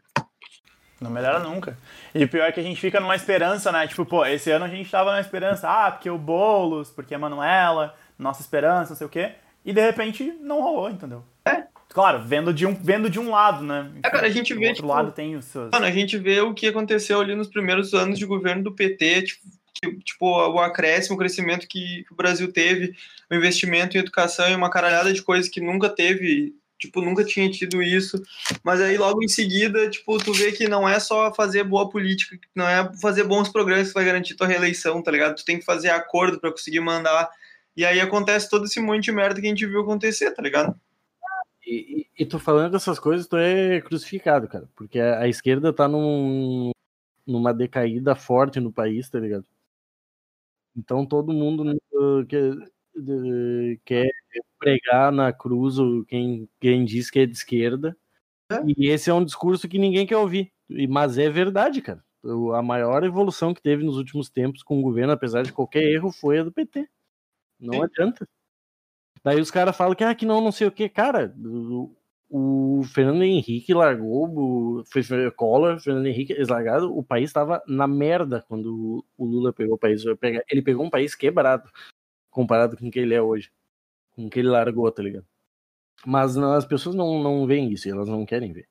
Não melhora nunca. E o pior é que a gente fica numa esperança, né? Tipo, pô, esse ano a gente tava na esperança, ah, porque o Boulos, porque a Manuela, nossa esperança, não sei o quê. E de repente não rolou, entendeu? É. Claro, vendo de um, vendo de um lado, né? É, cara, a gente vê. outro tipo, lado tem os seus. Mano, a gente vê o que aconteceu ali nos primeiros anos de governo do PT, tipo, tipo o acréscimo, o crescimento que o Brasil teve, o investimento em educação e uma caralhada de coisas que nunca teve tipo, nunca tinha tido isso. Mas aí logo em seguida, tipo, tu vê que não é só fazer boa política, não é fazer bons programas que vai garantir tua reeleição, tá ligado? Tu tem que fazer acordo para conseguir mandar. E aí acontece todo esse monte de merda que a gente viu acontecer, tá ligado? E, e, e tu falando dessas coisas, tu é crucificado, cara. Porque a, a esquerda tá num, numa decaída forte no país, tá ligado? Então todo mundo uh, quer, quer pregar na cruz quem, quem diz que é de esquerda. É. E esse é um discurso que ninguém quer ouvir. Mas é verdade, cara. A maior evolução que teve nos últimos tempos com o governo, apesar de qualquer erro, foi a do PT. Não Sim. adianta. Daí os caras falam que, ah, que não, não sei o que. Cara, o Fernando Henrique largou, foi Collor, Fernando Henrique, eles largaram, o país estava na merda quando o Lula pegou o país. Ele pegou um país quebrado, comparado com o que ele é hoje, com o que ele largou, tá ligado? Mas não, as pessoas não, não veem isso, elas não querem ver.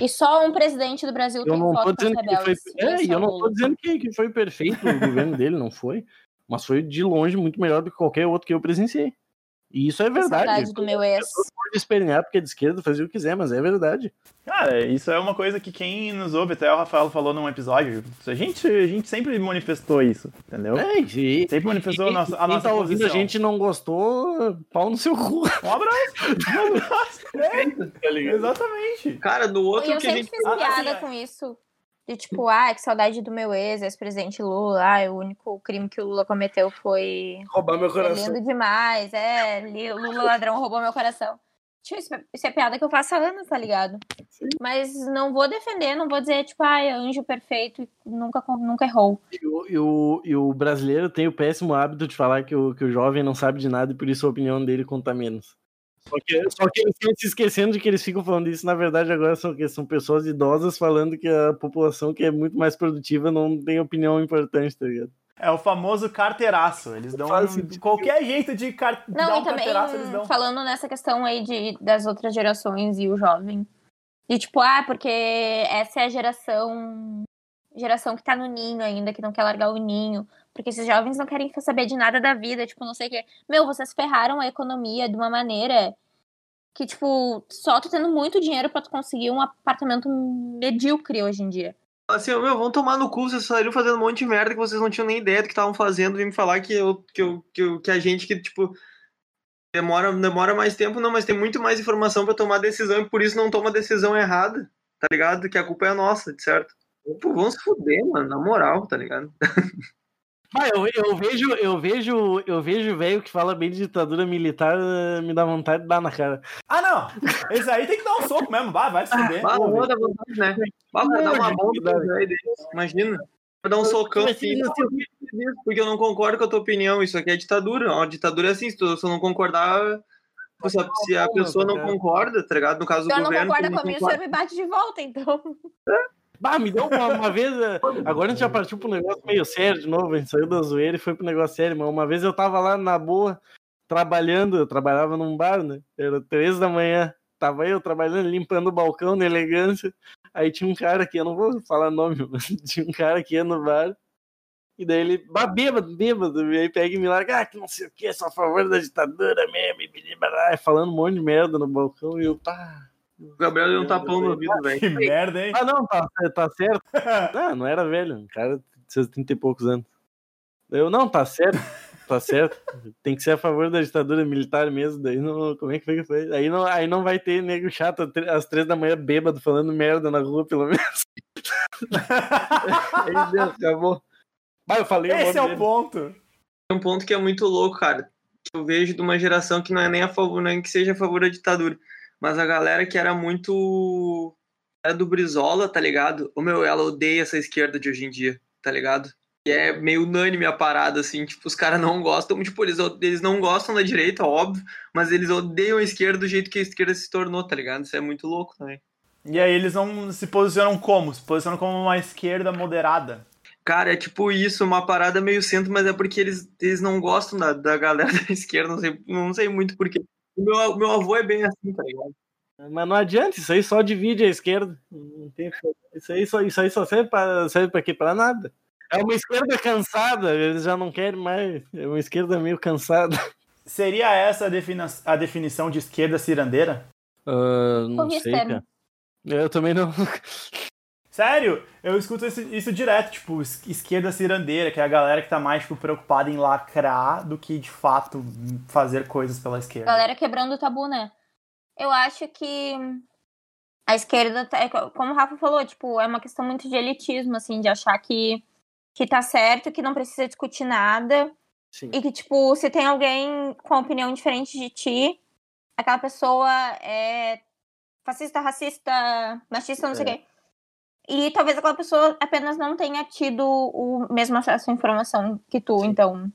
E só um presidente do Brasil eu tem não foto dizendo que foi, É, e eu não tô dizendo que, que foi perfeito o governo dele, não foi. Mas foi de longe muito melhor do que qualquer outro que eu presenciei. E isso é verdade. Saudade do meu ex. Pode espernear porque é de esquerda, fazer o que quiser, mas é verdade. Cara, isso é uma coisa que quem nos ouve, até o Rafael falou num episódio, a gente, a gente sempre manifestou isso, entendeu? É, e, sempre manifestou e, a nossa, a nossa tá ouvindo a gente não gostou, pau no seu cu. Um abraço. Um abraço. É, tá exatamente. Cara, no outro eu que a gente... Eu sempre fiz piada ah, assim, com isso. De tipo, ah, que saudade do meu ex, ex-presidente Lula. Ah, o único crime que o Lula cometeu foi. Roubar meu coração. lindo demais, é. Lula ladrão roubou meu coração. Tipo, isso, é, é piada que eu faço há anos, tá ligado? Sim. Mas não vou defender, não vou dizer, tipo, ah, é anjo perfeito e nunca, nunca errou. E o, e, o, e o brasileiro tem o péssimo hábito de falar que o, que o jovem não sabe de nada e por isso a opinião dele conta menos. Só que, só que eles estão se esquecendo de que eles ficam falando isso. Na verdade, agora são, são pessoas idosas falando que a população que é muito mais produtiva não tem opinião importante, tá ligado? É o famoso carteiraço. Eles dão um, qualquer jeito de car não, dar um também, carteiraço, eles dão. Falando nessa questão aí de, das outras gerações e o jovem. De tipo, ah, porque essa é a geração geração que tá no ninho ainda, que não quer largar o ninho. Porque esses jovens não querem saber de nada da vida, tipo, não sei o quê. Meu, vocês ferraram a economia de uma maneira que, tipo, só tu tendo muito dinheiro pra tu conseguir um apartamento medíocre hoje em dia. Assim, meu, vão tomar no cu, vocês saíram fazendo um monte de merda que vocês não tinham nem ideia do que estavam fazendo, e me falar que, eu, que, eu, que, eu, que a gente que, tipo, demora, demora mais tempo, não, mas tem muito mais informação para tomar decisão e por isso não toma decisão errada, tá ligado? Que a culpa é nossa, certo? Pô, vamos se fuder, mano, na moral, tá ligado? Ah, eu, eu vejo, eu vejo, eu vejo velho que fala bem de ditadura militar, me dá vontade de dar na cara. Ah, não! Esse aí tem que dar um soco mesmo, vai, vai se fuder. Ah, não dá vontade, né? Vai dar uma bomba Imagina. Vou dar um socão assim, porque eu não concordo com a tua opinião. Isso aqui é ditadura. A ditadura é assim, se tu não concordar, se a, se a pessoa não concorda, tá ligado? No caso do governo. Se não concorda comigo, você me bate de volta, então. É. Bah, me deu uma, uma vez. Eh, agora a gente já partiu pro negócio meio sério de novo. A gente saiu da zoeira e foi pro negócio sério. Mas uma vez eu tava lá na boa, trabalhando. Eu trabalhava num bar, né? Era três da manhã. Tava eu trabalhando, limpando o balcão na elegância. Aí tinha um cara que eu não vou falar nome, mas tinha um cara que ia no bar. E daí ele, bah, bêbado, bêbado, e aí pega e me larga, ah, que não sei o que, só a favor da ditadura mesmo, e falando um monte de merda no balcão, e eu, pá, o Gabriel deu um tapão no ouvido, velho. Que merda, hein? Ah, não, tá, tá certo. Ah, não era velho, um cara de seus 30 e poucos anos. Eu, não, tá certo, tá certo. Tem que ser a favor da ditadura militar mesmo. Daí não, como é que foi que foi? Aí não, aí não vai ter nego chato às três da manhã bêbado falando merda na rua, pelo menos. aí Deus, acabou. Mas eu falei Esse o é o dele. ponto. É um ponto que é muito louco, cara. Que eu vejo de uma geração que não é nem a favor, nem que seja a favor da ditadura mas a galera que era muito. Era do Brizola, tá ligado? O meu, ela odeia essa esquerda de hoje em dia, tá ligado? E é meio unânime a parada, assim, tipo, os caras não gostam, tipo, eles, eles não gostam da direita, óbvio, mas eles odeiam a esquerda do jeito que a esquerda se tornou, tá ligado? Isso é muito louco também. E aí eles não se posicionam como? Se posicionam como uma esquerda moderada. Cara, é tipo isso, uma parada meio centro, mas é porque eles, eles não gostam da, da galera da esquerda, não sei, não sei muito porquê. O meu, meu avô é bem assim, tá ligado? Mas não adianta, isso aí só divide a esquerda. Isso aí só, isso aí só serve para serve para quê? Para nada. É uma esquerda cansada, eles já não querem mais. É uma esquerda meio cansada. Seria essa a, defini a definição de esquerda cirandeira? Uh, não sei, cara. Eu também não. Sério, eu escuto isso, isso, direto, tipo, esquerda cirandeira, que é a galera que tá mais, tipo, preocupada em lacrar do que, de fato, fazer coisas pela esquerda. Galera quebrando o tabu, né? Eu acho que a esquerda, tá, é como o Rafa falou, tipo, é uma questão muito de elitismo, assim, de achar que, que tá certo, que não precisa discutir nada, Sim. E que, tipo, se tem alguém com opinião diferente de ti, aquela pessoa é fascista, racista, machista, não é. sei o quê. E talvez aquela pessoa apenas não tenha tido o mesmo acesso à informação que tu, Sim. então.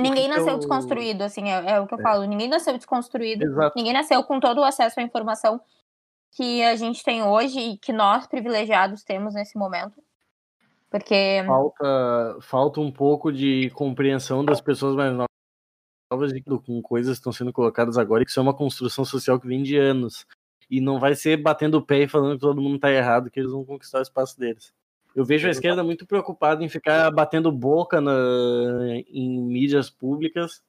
Ninguém nasceu eu... desconstruído, assim, é, é, o que eu é. falo. Ninguém nasceu desconstruído. Exato. Ninguém nasceu com todo o acesso à informação que a gente tem hoje e que nós, privilegiados, temos nesse momento. Porque. Falta, falta um pouco de compreensão das pessoas mais novas com coisas que estão sendo colocadas agora e que isso é uma construção social que vem de anos. E não vai ser batendo o pé e falando que todo mundo está errado, que eles vão conquistar o espaço deles. Eu vejo a esquerda muito preocupada em ficar batendo boca na, em mídias públicas,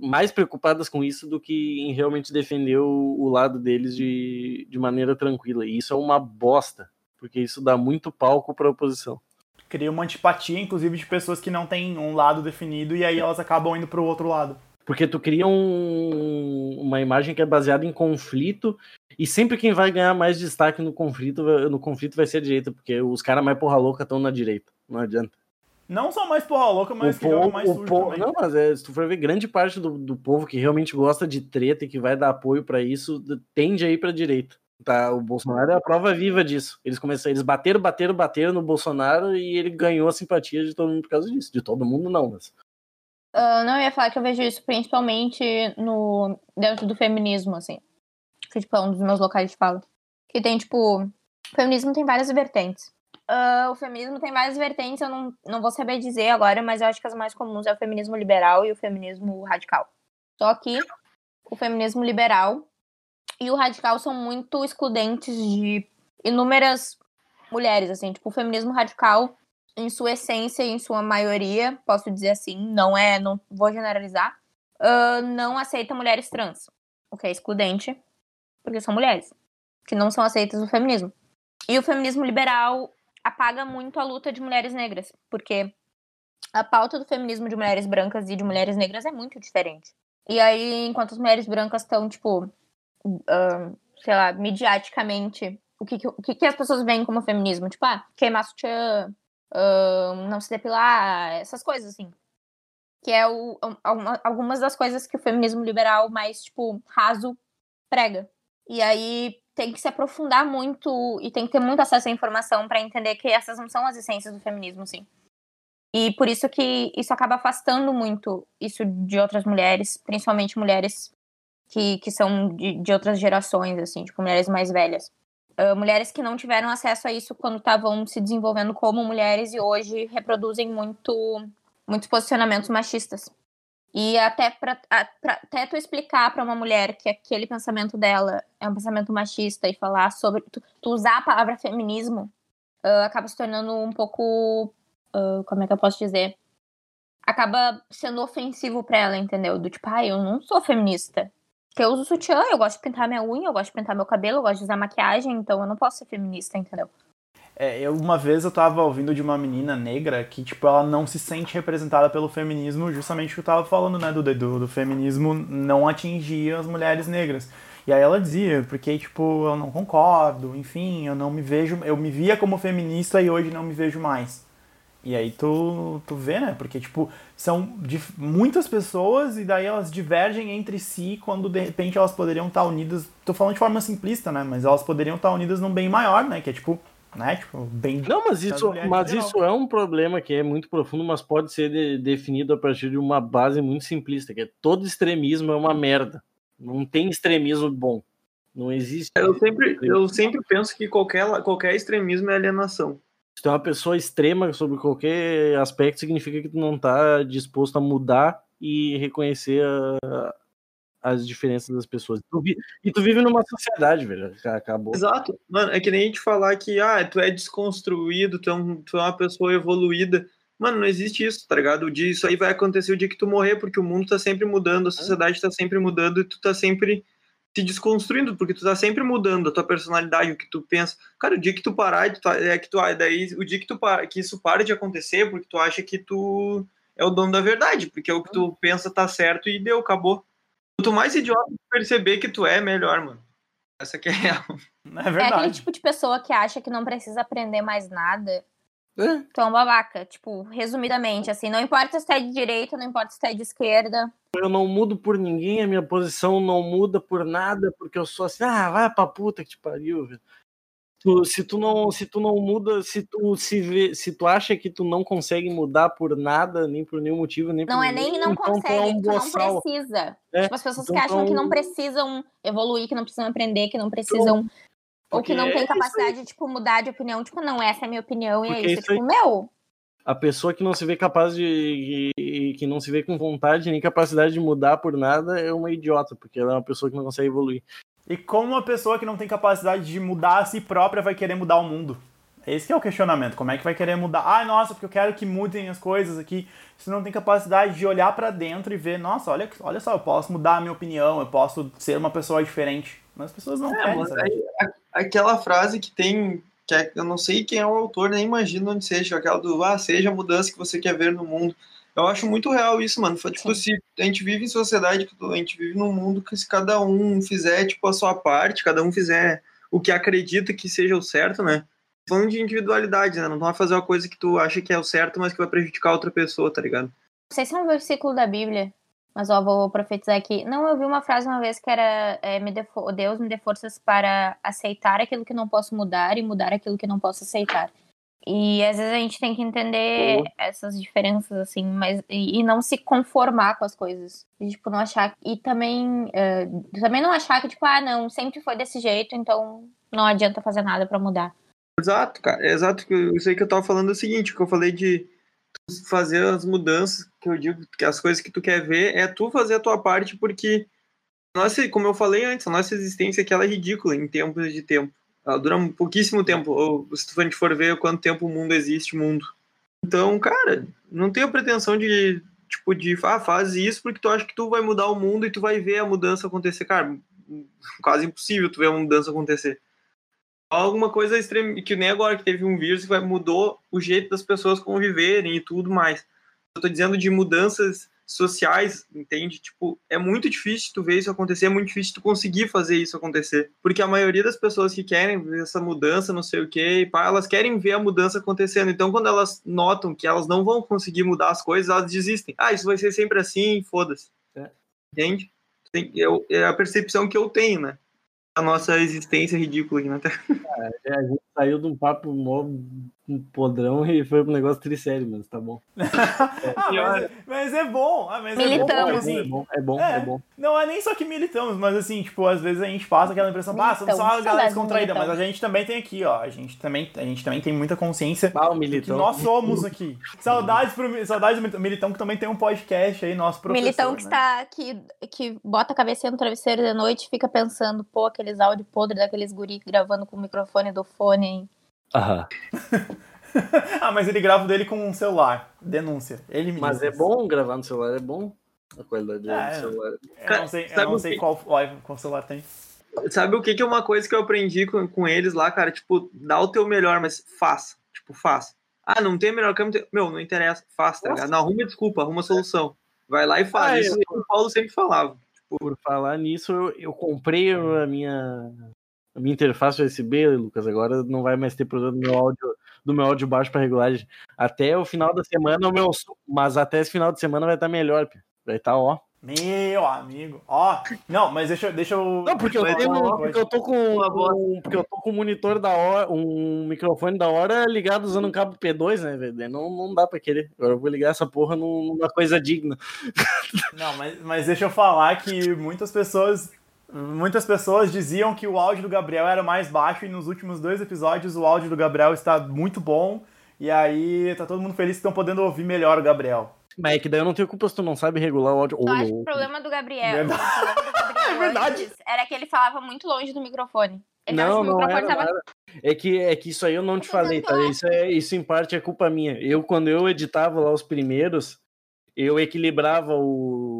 mais preocupadas com isso do que em realmente defender o, o, lado deles de, de maneira tranquila. E isso é uma bosta, porque isso dá muito palco para a oposição. Cria uma antipatia, inclusive, de pessoas que não têm um lado definido e aí elas acabam indo para o outro lado. Porque tu cria um, uma imagem que é baseada em conflito e sempre quem vai ganhar mais destaque no conflito, no conflito vai ser a direita, porque os caras mais porra louca estão na direita. Não adianta. Não só mais porra louca, mas o que povo, mais sujo povo, Não, mas é, se tu for ver, grande parte do, do povo que realmente gosta de treta e que vai dar apoio para isso, tende a ir pra direita. Tá, o Bolsonaro é a prova viva disso. Eles começaram, eles bateram, bateram, bateram no Bolsonaro e ele ganhou a simpatia de todo mundo por causa disso. De todo mundo não, mas. Uh, não, eu ia falar que eu vejo isso principalmente no dentro do feminismo, assim que tipo, é um dos meus locais de fala. Que tem, tipo, o feminismo tem várias vertentes. Uh, o feminismo tem várias vertentes, eu não, não vou saber dizer agora, mas eu acho que as mais comuns é o feminismo liberal e o feminismo radical. Só que o feminismo liberal e o radical são muito excludentes de inúmeras mulheres, assim, tipo, o feminismo radical, em sua essência em sua maioria, posso dizer assim, não é, não vou generalizar, uh, não aceita mulheres trans, o que é excludente porque são mulheres, que não são aceitas no feminismo. E o feminismo liberal apaga muito a luta de mulheres negras, porque a pauta do feminismo de mulheres brancas e de mulheres negras é muito diferente. E aí, enquanto as mulheres brancas estão, tipo, uh, sei lá, midiaticamente, o que, o que, que as pessoas veem como feminismo? Tipo, ah, queimar sutiã, uh, não se depilar, essas coisas, assim. Que é o, algumas das coisas que o feminismo liberal mais, tipo, raso prega. E aí tem que se aprofundar muito e tem que ter muito acesso à informação para entender que essas não são as essências do feminismo, sim. E por isso que isso acaba afastando muito isso de outras mulheres, principalmente mulheres que, que são de, de outras gerações, assim, tipo mulheres mais velhas. Mulheres que não tiveram acesso a isso quando estavam se desenvolvendo como mulheres e hoje reproduzem muito muitos posicionamentos machistas. E até para até tu explicar para uma mulher que aquele pensamento dela é um pensamento machista e falar sobre. Tu, tu usar a palavra feminismo uh, acaba se tornando um pouco. Uh, como é que eu posso dizer? Acaba sendo ofensivo para ela, entendeu? Do tipo, ah, eu não sou feminista. Porque eu uso sutiã, eu gosto de pintar minha unha, eu gosto de pintar meu cabelo, eu gosto de usar maquiagem, então eu não posso ser feminista, entendeu? É, eu, uma vez eu tava ouvindo de uma menina negra que, tipo, ela não se sente representada pelo feminismo, justamente o que eu tava falando, né, do, do, do feminismo não atingir as mulheres negras. E aí ela dizia, porque, tipo, eu não concordo, enfim, eu não me vejo, eu me via como feminista e hoje não me vejo mais. E aí tu, tu vê, né, porque, tipo, são de muitas pessoas e daí elas divergem entre si quando, de repente, elas poderiam estar unidas, tô falando de forma simplista, né, mas elas poderiam estar unidas num bem maior, né, que é, tipo, né? Tipo, bem. Não, mas isso, mas isso é um problema que é muito profundo, mas pode ser de, definido a partir de uma base muito simplista, que é todo extremismo é uma merda. Não tem extremismo bom. Não existe. Eu sempre, eu sempre penso que qualquer, qualquer extremismo é alienação. Se tu é uma pessoa extrema sobre qualquer aspecto, significa que tu não tá disposto a mudar e reconhecer a, as diferenças das pessoas. Tu vi... E tu vive numa sociedade, velho. Acabou. Exato. Mano, é que nem a gente falar que, ah, tu é desconstruído, tu é, um, tu é uma pessoa evoluída. Mano, não existe isso, tá ligado? O dia, isso aí vai acontecer o dia que tu morrer, porque o mundo tá sempre mudando, a sociedade tá sempre mudando e tu tá sempre se desconstruindo, porque tu tá sempre mudando a tua personalidade, o que tu pensa. Cara, o dia que tu parar, tu, tá, é que tu, daí, o dia que, tu, que isso para de acontecer, porque tu acha que tu é o dono da verdade, porque é o que tu pensa tá certo e deu, acabou. Quanto mais idiota tu perceber que tu é, melhor, mano. Essa que é real. É verdade. É aquele tipo de pessoa que acha que não precisa aprender mais nada É. Tu é um babaca, tipo, resumidamente, assim, não importa se tu é de direita, não importa se tu é de esquerda. Eu não mudo por ninguém, a minha posição não muda por nada, porque eu sou assim, ah, vai pra puta que te pariu, velho. Tu, se tu não se tu não muda se tu se vê, se tu acha que tu não consegue mudar por nada nem por nenhum motivo nem não é nem não então consegue é um tu não precisa. É, tipo as pessoas então, que acham que não precisam evoluir que não precisam aprender que não precisam ou que não tem é capacidade de tipo mudar de opinião tipo não essa é a minha opinião e é isso, isso tipo meu a pessoa que não se vê capaz de que não se vê com vontade nem capacidade de mudar por nada é uma idiota porque ela é uma pessoa que não consegue evoluir e como uma pessoa que não tem capacidade de mudar a si própria vai querer mudar o mundo? Esse é o questionamento. Como é que vai querer mudar? Ah, nossa, porque eu quero que mudem as coisas aqui. Se não tem capacidade de olhar para dentro e ver, nossa, olha, olha só, eu posso mudar a minha opinião, eu posso ser uma pessoa diferente. Mas as pessoas não é, querem. Sabe? Aquela frase que tem, que é, eu não sei quem é o autor, nem imagino onde seja, aquela do, ah, seja a mudança que você quer ver no mundo. Eu acho muito real isso, mano. Foi, tipo, se a gente vive em sociedade, a gente vive num mundo que se cada um fizer, tipo, a sua parte, cada um fizer o que acredita que seja o certo, né? Falando de individualidade, né? Não vai fazer uma coisa que tu acha que é o certo, mas que vai prejudicar outra pessoa, tá ligado? Não sei se é um versículo da Bíblia, mas ó, vou profetizar aqui. Não, eu vi uma frase uma vez que era é, me Deus me dê forças para aceitar aquilo que não posso mudar e mudar aquilo que não posso aceitar. E às vezes a gente tem que entender uhum. essas diferenças, assim, mas e, e, não se conformar com as coisas. E, tipo, não achar. E também. Uh, também não achar que, tipo, ah, não, sempre foi desse jeito, então não adianta fazer nada para mudar. Exato, cara. Exato. Eu sei que eu tava falando o seguinte, que eu falei de fazer as mudanças, que eu digo que as coisas que tu quer ver é tu fazer a tua parte, porque nossa, como eu falei antes, a nossa existência aqui ela é ridícula em tempos de tempo. Ela dura um pouquíssimo tempo. Ou se gente for ver quanto tempo o mundo existe, mundo. Então, cara, não tenho pretensão de, tipo, de ah, faz isso porque tu acha que tu vai mudar o mundo e tu vai ver a mudança acontecer. Cara, quase impossível tu ver a mudança acontecer. Alguma coisa extrema, que nem agora que teve um vírus que mudou o jeito das pessoas conviverem e tudo mais. Eu tô dizendo de mudanças sociais, entende? Tipo, é muito difícil tu ver isso acontecer, é muito difícil tu conseguir fazer isso acontecer. Porque a maioria das pessoas que querem ver essa mudança, não sei o quê, pá, elas querem ver a mudança acontecendo. Então, quando elas notam que elas não vão conseguir mudar as coisas, elas desistem. Ah, isso vai ser sempre assim, foda-se. É. Entende? é a percepção que eu tenho, né? A nossa existência ridícula aqui na Terra. É, a gente saiu de um papo mó um podrão e foi um negócio trissério, mas tá bom. ah, mas, mas, é bom. Ah, mas militamos. É bom, assim, é bom, é bom, é, é, bom, Não é nem só que militamos, mas assim, tipo, às vezes a gente passa aquela impressão, ah, somos só uma galera descontraída, mas a gente também tem aqui, ó, a gente também, a gente também tem muita consciência ah, que nós somos aqui. Saudades pro saudades do Militão, que também tem um podcast aí, nosso professor. Militão que né? está, que, que bota a cabeça no travesseiro de noite e fica pensando, pô, aqueles áudios podres daqueles guri gravando com o microfone do fone, hein? Aham. ah, mas ele grava dele com um celular. Denúncia. Ele me Mas é bom gravar no celular, é bom a qualidade é, do celular. Eu não sei, eu não sei qual, qual celular tem. Sabe o que, que é uma coisa que eu aprendi com, com eles lá, cara? Tipo, dá o teu melhor, mas faça. Tipo, faça. Ah, não tem melhor câmera? Meu, não interessa. Faça, tá ligado? Não, arruma desculpa, arruma solução. Vai lá e faz. Ah, Isso eu... o Paulo sempre falava. Tipo... Por falar nisso, eu, eu comprei a minha a minha interface USB, Lucas, agora não vai mais ter problema do meu áudio, do meu áudio baixo para regulagem. Até o final da semana, o meu, mas até esse final de semana vai estar tá melhor, vai estar tá, ó. Meu amigo, ó, não, mas deixa, deixa eu. Não, porque eu, tenho, porque eu tô com um, porque eu tô com um monitor da hora, um microfone da hora ligado usando um cabo P2, né, velho? Não, não dá pra querer. Agora eu vou ligar essa porra numa coisa digna. Não, mas, mas deixa eu falar que muitas pessoas Muitas pessoas diziam que o áudio do Gabriel era mais baixo e nos últimos dois episódios o áudio do Gabriel está muito bom. E aí tá todo mundo feliz que estão podendo ouvir melhor o Gabriel. Mas é que daí eu não tenho culpa se tu não sabe regular o áudio. Eu acho que o problema do Gabriel, problema do Gabriel é verdade. era que ele falava muito longe do microfone. Ele não, não era, tava... era. É que, é que isso aí eu não te falei, tá? Isso, é, isso em parte é culpa minha. Eu, quando eu editava lá os primeiros, eu equilibrava o,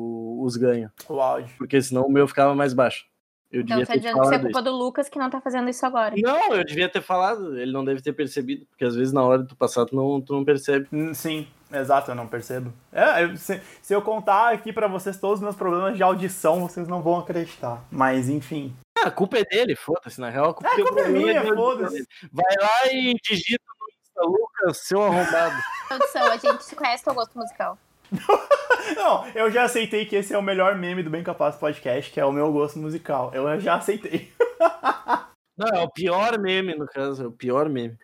os ganhos. O áudio. Porque senão o meu ficava mais baixo. Eu então devia tá dizendo que é culpa isso. do Lucas que não tá fazendo isso agora. Não, eu devia ter falado, ele não deve ter percebido, porque às vezes na hora de tu passar tu não, tu não percebe. Hum, sim, exato, eu não percebo. É, eu, se, se, eu contar aqui para vocês todos os meus problemas de audição, vocês não vão acreditar. Mas enfim. Ah, a culpa é dele, foda-se, na real. A culpa, é, a culpa é minha, foda-se. Vai lá e digita Lucas, seu arrombado. Produção, a gente se conhece teu gosto musical. Não, eu já aceitei que esse é o melhor meme do Bem Capaz Podcast, que é o meu gosto musical. Eu já aceitei. Não, é o pior meme, no caso, é o pior meme.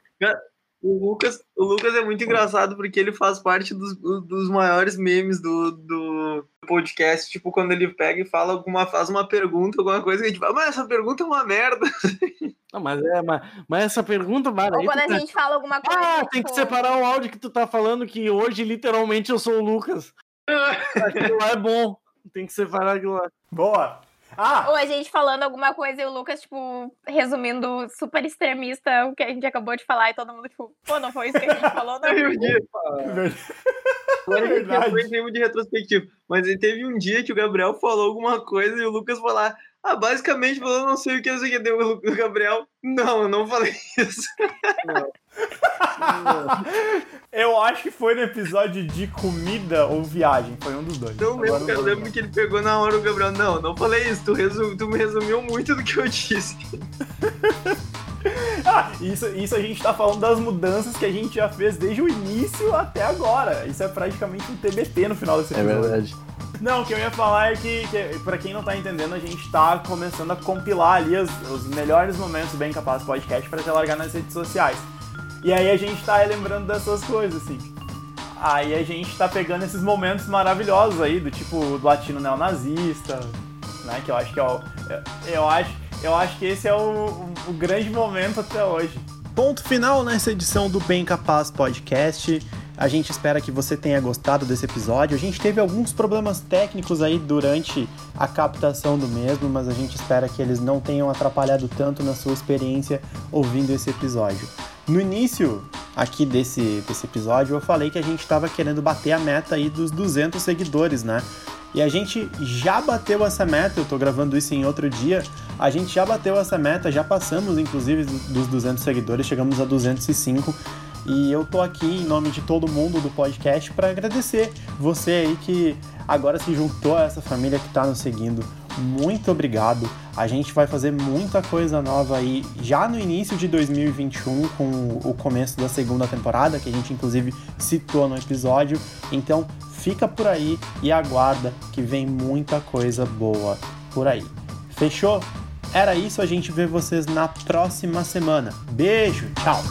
O Lucas, o Lucas é muito engraçado porque ele faz parte dos, dos maiores memes do, do podcast. Tipo, quando ele pega e fala alguma, faz uma pergunta, alguma coisa, que a gente fala, mas essa pergunta é uma merda. Não, mas, é, mas, mas essa pergunta, mano. Ou quando a tá... gente fala alguma coisa. Ah, tem que tipo separar o áudio que tu tá falando, que hoje literalmente eu sou o Lucas. aquilo lá é bom. Tem que separar aquilo lá. Boa! Ah. Ou a gente falando alguma coisa e o Lucas, tipo, resumindo super extremista o que a gente acabou de falar e todo mundo, tipo, pô, não foi isso que a gente falou, não. Agora verdade. Foi tempo de retrospectivo. Mas teve um dia que o Gabriel falou alguma coisa e o Lucas falou, ah, basicamente falou, não sei o que, não sei o que deu o Gabriel. Não, eu não falei isso. Não. Eu acho que foi no episódio de comida ou viagem. Foi um dos dois. Não lembro, eu lembro que ele pegou na hora o Gabriel. Não, não falei isso. Tu, resum, tu me resumiu muito do que eu disse. ah, isso, isso a gente tá falando das mudanças que a gente já fez desde o início até agora. Isso é praticamente um TBT no final desse é episódio. É verdade. Não, o que eu ia falar é que, que para quem não tá entendendo, a gente tá começando a compilar ali os, os melhores momentos do Bem Capaz Podcast para te largar nas redes sociais. E aí a gente tá lembrando dessas coisas, assim. Aí a gente tá pegando esses momentos maravilhosos aí, do tipo do latino neonazista, né? Que eu acho que é o. Eu acho, eu acho que esse é o, o grande momento até hoje. Ponto final nessa edição do Bem Capaz Podcast. A gente espera que você tenha gostado desse episódio. A gente teve alguns problemas técnicos aí durante a captação do mesmo, mas a gente espera que eles não tenham atrapalhado tanto na sua experiência ouvindo esse episódio. No início aqui desse, desse episódio, eu falei que a gente estava querendo bater a meta aí dos 200 seguidores, né? E a gente já bateu essa meta, eu tô gravando isso em outro dia. A gente já bateu essa meta, já passamos inclusive dos 200 seguidores, chegamos a 205. E eu tô aqui em nome de todo mundo do podcast para agradecer você aí que agora se juntou a essa família que está nos seguindo. Muito obrigado. A gente vai fazer muita coisa nova aí já no início de 2021 com o começo da segunda temporada, que a gente inclusive citou no episódio. Então, fica por aí e aguarda que vem muita coisa boa por aí. Fechou? Era isso, a gente vê vocês na próxima semana. Beijo, tchau!